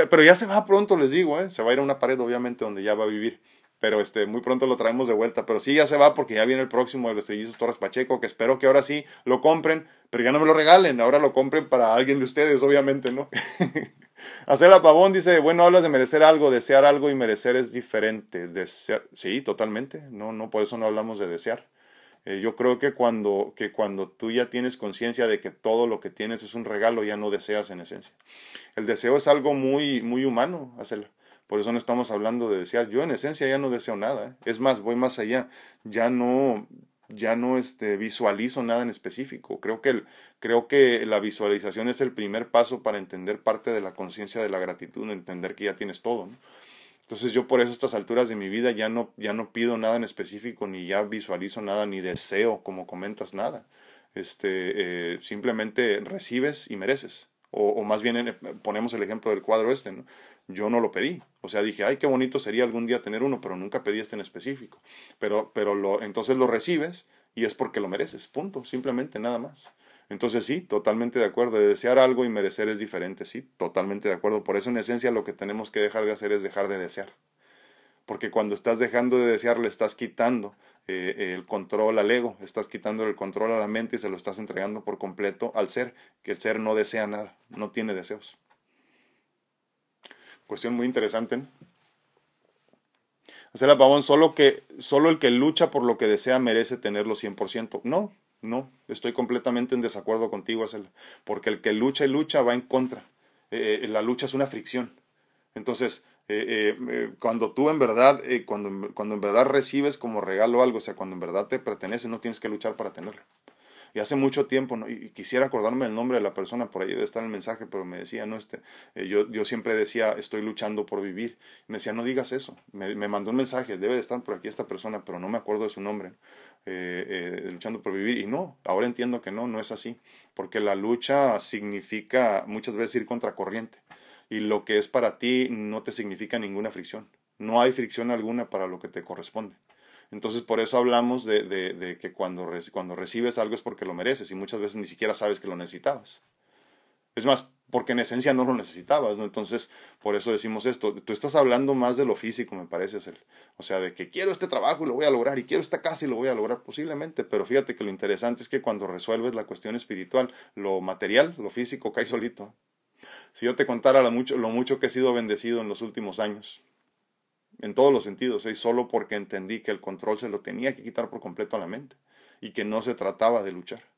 Pero ya se va pronto, les digo, ¿eh? Se va a ir a una pared, obviamente, donde ya va a vivir. Pero este, muy pronto lo traemos de vuelta. Pero sí, ya se va porque ya viene el próximo de los trillizos Torres Pacheco, que espero que ahora sí lo compren, pero ya no me lo regalen, ahora lo compren para alguien de ustedes, obviamente, ¿no? Hacer pavón dice, bueno, hablas de merecer algo, desear algo y merecer es diferente. Desear, sí, totalmente. No, no, por eso no hablamos de desear. Eh, yo creo que cuando, que cuando tú ya tienes conciencia de que todo lo que tienes es un regalo, ya no deseas en esencia. El deseo es algo muy, muy humano, hacerlo. Por eso no estamos hablando de desear. Yo en esencia ya no deseo nada. ¿eh? Es más, voy más allá. Ya no, ya no este, visualizo nada en específico. Creo que, el, creo que la visualización es el primer paso para entender parte de la conciencia de la gratitud, entender que ya tienes todo. Entonces yo por eso a estas alturas de mi vida ya no, ya no pido nada en específico, ni ya visualizo nada, ni deseo, como comentas, nada. Este, eh, simplemente recibes y mereces. O, o más bien ponemos el ejemplo del cuadro este, ¿no? Yo no lo pedí. O sea, dije, ay, qué bonito sería algún día tener uno, pero nunca pedí este en específico. Pero, pero lo, entonces lo recibes y es porque lo mereces. Punto. Simplemente nada más. Entonces sí, totalmente de acuerdo. De desear algo y merecer es diferente, sí, totalmente de acuerdo. Por eso en esencia lo que tenemos que dejar de hacer es dejar de desear. Porque cuando estás dejando de desear le estás quitando eh, el control al ego, estás quitando el control a la mente y se lo estás entregando por completo al ser, que el ser no desea nada, no tiene deseos. Cuestión muy interesante. ¿no? Pavón, solo, que, solo el que lucha por lo que desea merece tenerlo 100%. No, no, estoy completamente en desacuerdo contigo, porque el que lucha y lucha va en contra. Eh, eh, la lucha es una fricción. Entonces, eh, cuando tú en verdad, cuando, cuando en verdad recibes como regalo algo, o sea, cuando en verdad te pertenece, no tienes que luchar para tenerlo. Y hace mucho tiempo, ¿no? y quisiera acordarme el nombre de la persona, por ahí debe estar el mensaje, pero me decía, no, este, eh, yo, yo siempre decía, estoy luchando por vivir. Me decía, no digas eso. Me, me, mandó un mensaje, debe de estar por aquí esta persona, pero no me acuerdo de su nombre. Eh, eh, luchando por vivir. Y no, ahora entiendo que no, no es así. Porque la lucha significa muchas veces ir contra corriente. Y lo que es para ti no te significa ninguna fricción. No hay fricción alguna para lo que te corresponde. Entonces, por eso hablamos de, de, que cuando, cuando recibes algo es porque lo mereces y muchas veces ni siquiera sabes que lo necesitabas. Es más, porque en esencia no lo necesitabas, ¿no? Entonces, por eso decimos esto. Tú estás hablando más de lo físico, me parece. O sea, de que quiero este trabajo y lo voy a lograr, y quiero esta casa y lo voy a lograr posiblemente, pero fíjate que lo interesante es que cuando resuelves la cuestión espiritual, lo material, lo físico, cae solito. Si yo te contara lo mucho, lo mucho que he sido bendecido en los últimos años, en todos los sentidos, y solo porque entendí que el control se lo tenía que quitar por completo a la mente y que no se trataba de luchar.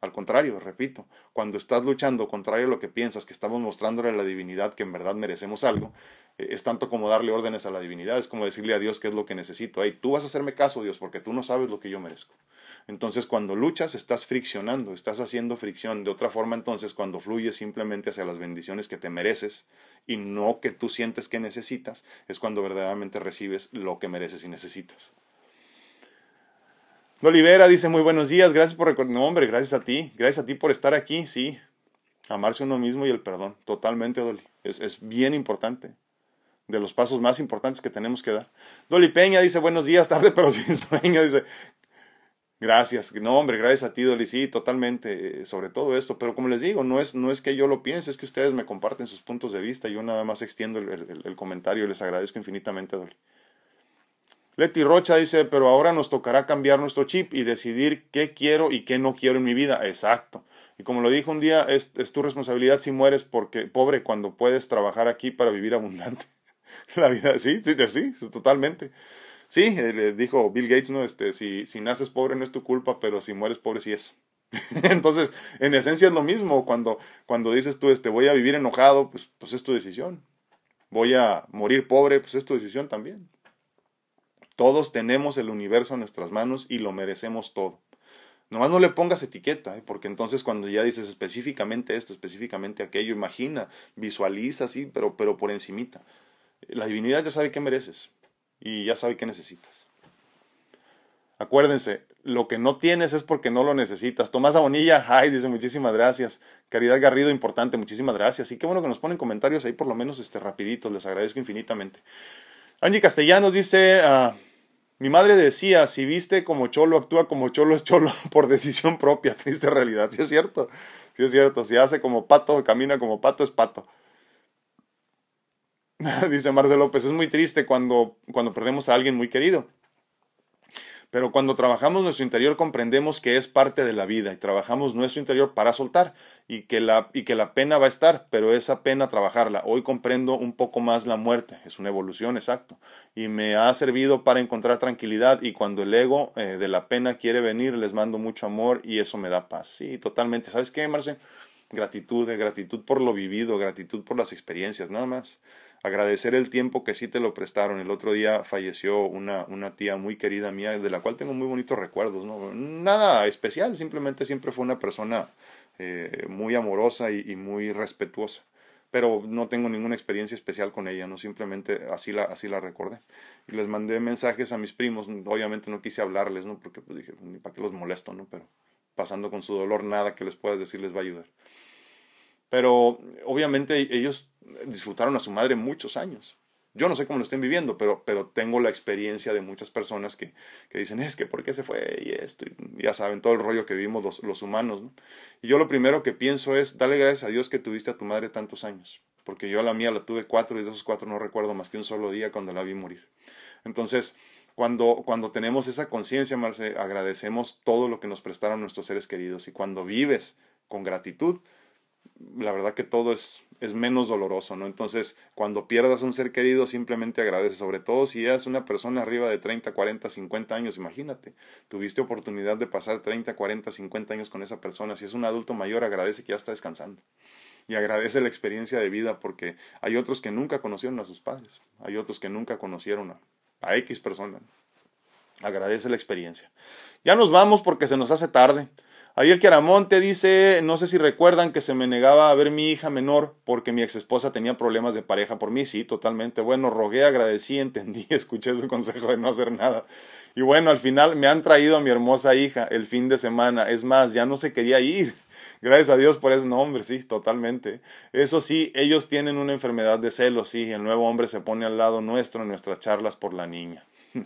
Al contrario, repito, cuando estás luchando contrario a lo que piensas, que estamos mostrándole a la divinidad que en verdad merecemos algo, eh, es tanto como darle órdenes a la divinidad, es como decirle a Dios qué es lo que necesito. Hey, tú vas a hacerme caso, Dios, porque tú no sabes lo que yo merezco. Entonces, cuando luchas, estás friccionando, estás haciendo fricción. De otra forma, entonces, cuando fluyes simplemente hacia las bendiciones que te mereces y no que tú sientes que necesitas, es cuando verdaderamente recibes lo que mereces y necesitas. Olivera dice muy buenos días, gracias por recordar. No, hombre, gracias a ti, gracias a ti por estar aquí, sí. Amarse uno mismo y el perdón, totalmente, Dolly. Es, es bien importante. De los pasos más importantes que tenemos que dar. Dolly Peña dice buenos días, tarde pero sin sueño. Dice, Gracias, no hombre, gracias a ti, Dolly, sí, totalmente, eh, sobre todo esto, pero como les digo, no es, no es que yo lo piense, es que ustedes me comparten sus puntos de vista, yo nada más extiendo el, el comentario y les agradezco infinitamente, Dolly. Leti Rocha dice, pero ahora nos tocará cambiar nuestro chip y decidir qué quiero y qué no quiero en mi vida. Exacto. Y como lo dijo un día, es, tu responsabilidad si mueres porque pobre cuando puedes trabajar aquí para vivir abundante. La vida, sí, sí, sí, totalmente. Sí, le dijo Bill Gates, ¿no? Este, si, si naces pobre no es tu culpa, pero si mueres pobre sí es. Entonces, en esencia es lo mismo. Cuando, cuando dices tú, este, voy a vivir enojado, pues, pues es tu decisión. Voy a morir pobre, pues es tu decisión también. Todos tenemos el universo en nuestras manos y lo merecemos todo. Nomás no le pongas etiqueta, ¿eh? porque entonces cuando ya dices específicamente esto, específicamente aquello, imagina, visualiza, sí, pero, pero por encimita. La divinidad ya sabe qué mereces y ya sabe qué necesitas. Acuérdense, lo que no tienes es porque no lo necesitas. Tomás Abonilla, ay, dice muchísimas gracias. Caridad Garrido, importante, muchísimas gracias. Y qué bueno que nos ponen comentarios ahí por lo menos este rapiditos, les agradezco infinitamente. Angie Castellanos dice, uh, mi madre decía, si viste como cholo, actúa como cholo, es cholo por decisión propia, triste realidad. Sí es cierto, sí es cierto. Si hace como pato, camina como pato, es pato. Dice Marcelo López, es muy triste cuando, cuando perdemos a alguien muy querido. Pero cuando trabajamos nuestro interior comprendemos que es parte de la vida y trabajamos nuestro interior para soltar y que la, y que la pena va a estar, pero esa pena trabajarla. Hoy comprendo un poco más la muerte, es una evolución, exacto. Y me ha servido para encontrar tranquilidad y cuando el ego eh, de la pena quiere venir, les mando mucho amor y eso me da paz. Sí, totalmente. ¿Sabes qué, Marce? Gratitud, eh, gratitud por lo vivido, gratitud por las experiencias, nada más agradecer el tiempo que sí te lo prestaron. El otro día falleció una, una tía muy querida mía, de la cual tengo muy bonitos recuerdos. ¿no? Nada especial, simplemente siempre fue una persona eh, muy amorosa y, muy respetuosa. Pero no tengo ninguna experiencia especial con ella, no simplemente así la, así la recordé. Y les mandé mensajes a mis primos, obviamente no quise hablarles, ¿no? Porque pues dije, ni para qué los molesto, ¿no? Pero pasando con su dolor, nada que les puedas decir les va a ayudar. Pero obviamente ellos disfrutaron a su madre muchos años. Yo no sé cómo lo estén viviendo, pero, pero tengo la experiencia de muchas personas que, que dicen, es que ¿por qué se fue? Y esto, ya saben, todo el rollo que vivimos los, los humanos. Y yo lo primero que pienso es, dale gracias a Dios que tuviste a tu madre tantos años, porque yo a la mía la tuve cuatro y de esos cuatro no recuerdo más que un solo día cuando la vi morir. Entonces, cuando, cuando tenemos esa conciencia, Marce, agradecemos todo lo que nos prestaron nuestros seres queridos y cuando vives con gratitud, la verdad que todo es, es menos doloroso, ¿no? Entonces, cuando pierdas un ser querido, simplemente agradece, sobre todo si eres una persona arriba de 30, 40, 50 años, imagínate, tuviste oportunidad de pasar 30, 40, 50 años con esa persona, si es un adulto mayor, agradece que ya está descansando. Y agradece la experiencia de vida porque hay otros que nunca conocieron a sus padres, hay otros que nunca conocieron a, a X persona. Agradece la experiencia. Ya nos vamos porque se nos hace tarde. Ariel Chiaramonte dice, no sé si recuerdan que se me negaba a ver mi hija menor porque mi ex esposa tenía problemas de pareja por mí. Sí, totalmente. Bueno, rogué, agradecí, entendí, escuché su consejo de no hacer nada. Y bueno, al final me han traído a mi hermosa hija el fin de semana. Es más, ya no se quería ir. Gracias a Dios por ese nombre, sí, totalmente. Eso sí, ellos tienen una enfermedad de celos, sí, el nuevo hombre se pone al lado nuestro en nuestras charlas por la niña.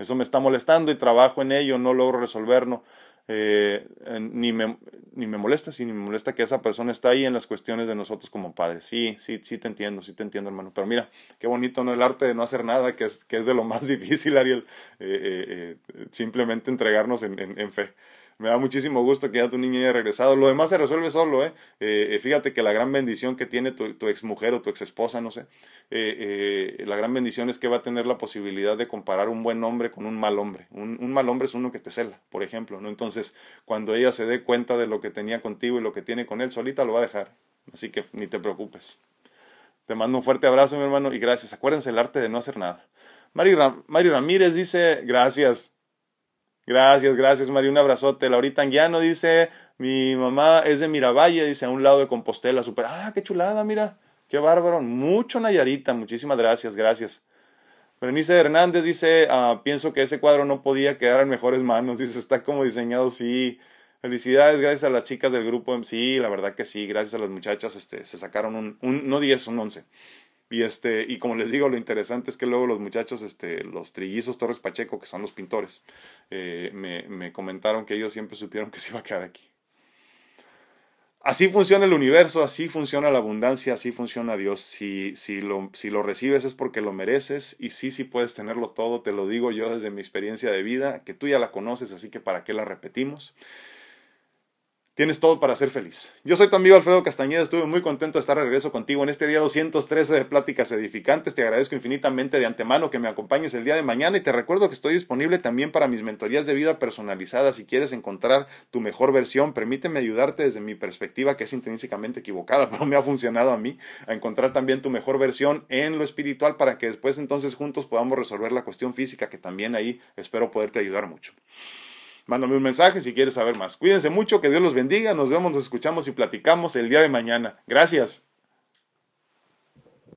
Eso me está molestando y trabajo en ello, no logro resolverlo. Eh, ni, me, ni me molesta, sí, ni me molesta que esa persona está ahí en las cuestiones de nosotros como padres. Sí, sí, sí te entiendo, sí te entiendo, hermano. Pero mira, qué bonito, ¿no? El arte de no hacer nada, que es, que es de lo más difícil, Ariel. Eh, eh, simplemente entregarnos en, en fe me da muchísimo gusto que ya tu niña haya regresado. Lo demás se resuelve solo, ¿eh? eh, eh fíjate que la gran bendición que tiene tu, tu exmujer o tu ex esposa, no sé, eh, eh, la gran bendición es que va a tener la posibilidad de comparar un buen hombre con un mal hombre. Un, mal hombre es uno que te cela, por ejemplo, ¿no? Entonces, cuando ella se dé cuenta de lo que tenía contigo y lo que tiene con él, solita lo va a dejar. Así que ni te preocupes. Te mando un fuerte abrazo, mi hermano, y gracias. Acuérdense el arte de no hacer nada. Mari, Mari Ramírez dice, gracias. Gracias, gracias, María. Un abrazote. Laurita Anguiano dice: Mi mamá es de Miravalle, dice, a un lado de Compostela. Super. Ah, qué chulada, mira. Qué bárbaro. Mucho Nayarita. Muchísimas gracias, gracias. Berenice Hernández dice: ah, Pienso que ese cuadro no podía quedar en mejores manos. Dice: Está como diseñado, sí. Felicidades, gracias a las chicas del grupo. Sí, la verdad que sí, gracias a las muchachas, este, se sacaron un, un no 10, un 11. Y, este, y como les digo, lo interesante es que luego los muchachos, este, los trillizos Torres Pacheco, que son los pintores, eh, me, me comentaron que ellos siempre supieron que se iba a quedar aquí. Así funciona el universo, así funciona la abundancia, así funciona Dios. Si, si, lo, si lo recibes es porque lo mereces y sí, sí puedes tenerlo todo, te lo digo yo desde mi experiencia de vida, que tú ya la conoces, así que para qué la repetimos. Tienes todo para ser feliz. Yo soy tu amigo Alfredo Castañeda, estuve muy contento de estar de regreso contigo en este día 213 de Pláticas Edificantes. Te agradezco infinitamente de antemano que me acompañes el día de mañana y te recuerdo que estoy disponible también para mis mentorías de vida personalizadas. Si quieres encontrar tu mejor versión, permíteme ayudarte desde mi perspectiva, que es intrínsecamente equivocada, pero me ha funcionado a mí, a encontrar también tu mejor versión en lo espiritual para que después entonces juntos podamos resolver la cuestión física, que también ahí espero poderte ayudar mucho. Mándame un mensaje si quieres saber más. Cuídense mucho, que Dios los bendiga. Nos vemos, nos escuchamos y platicamos el día de mañana. Gracias.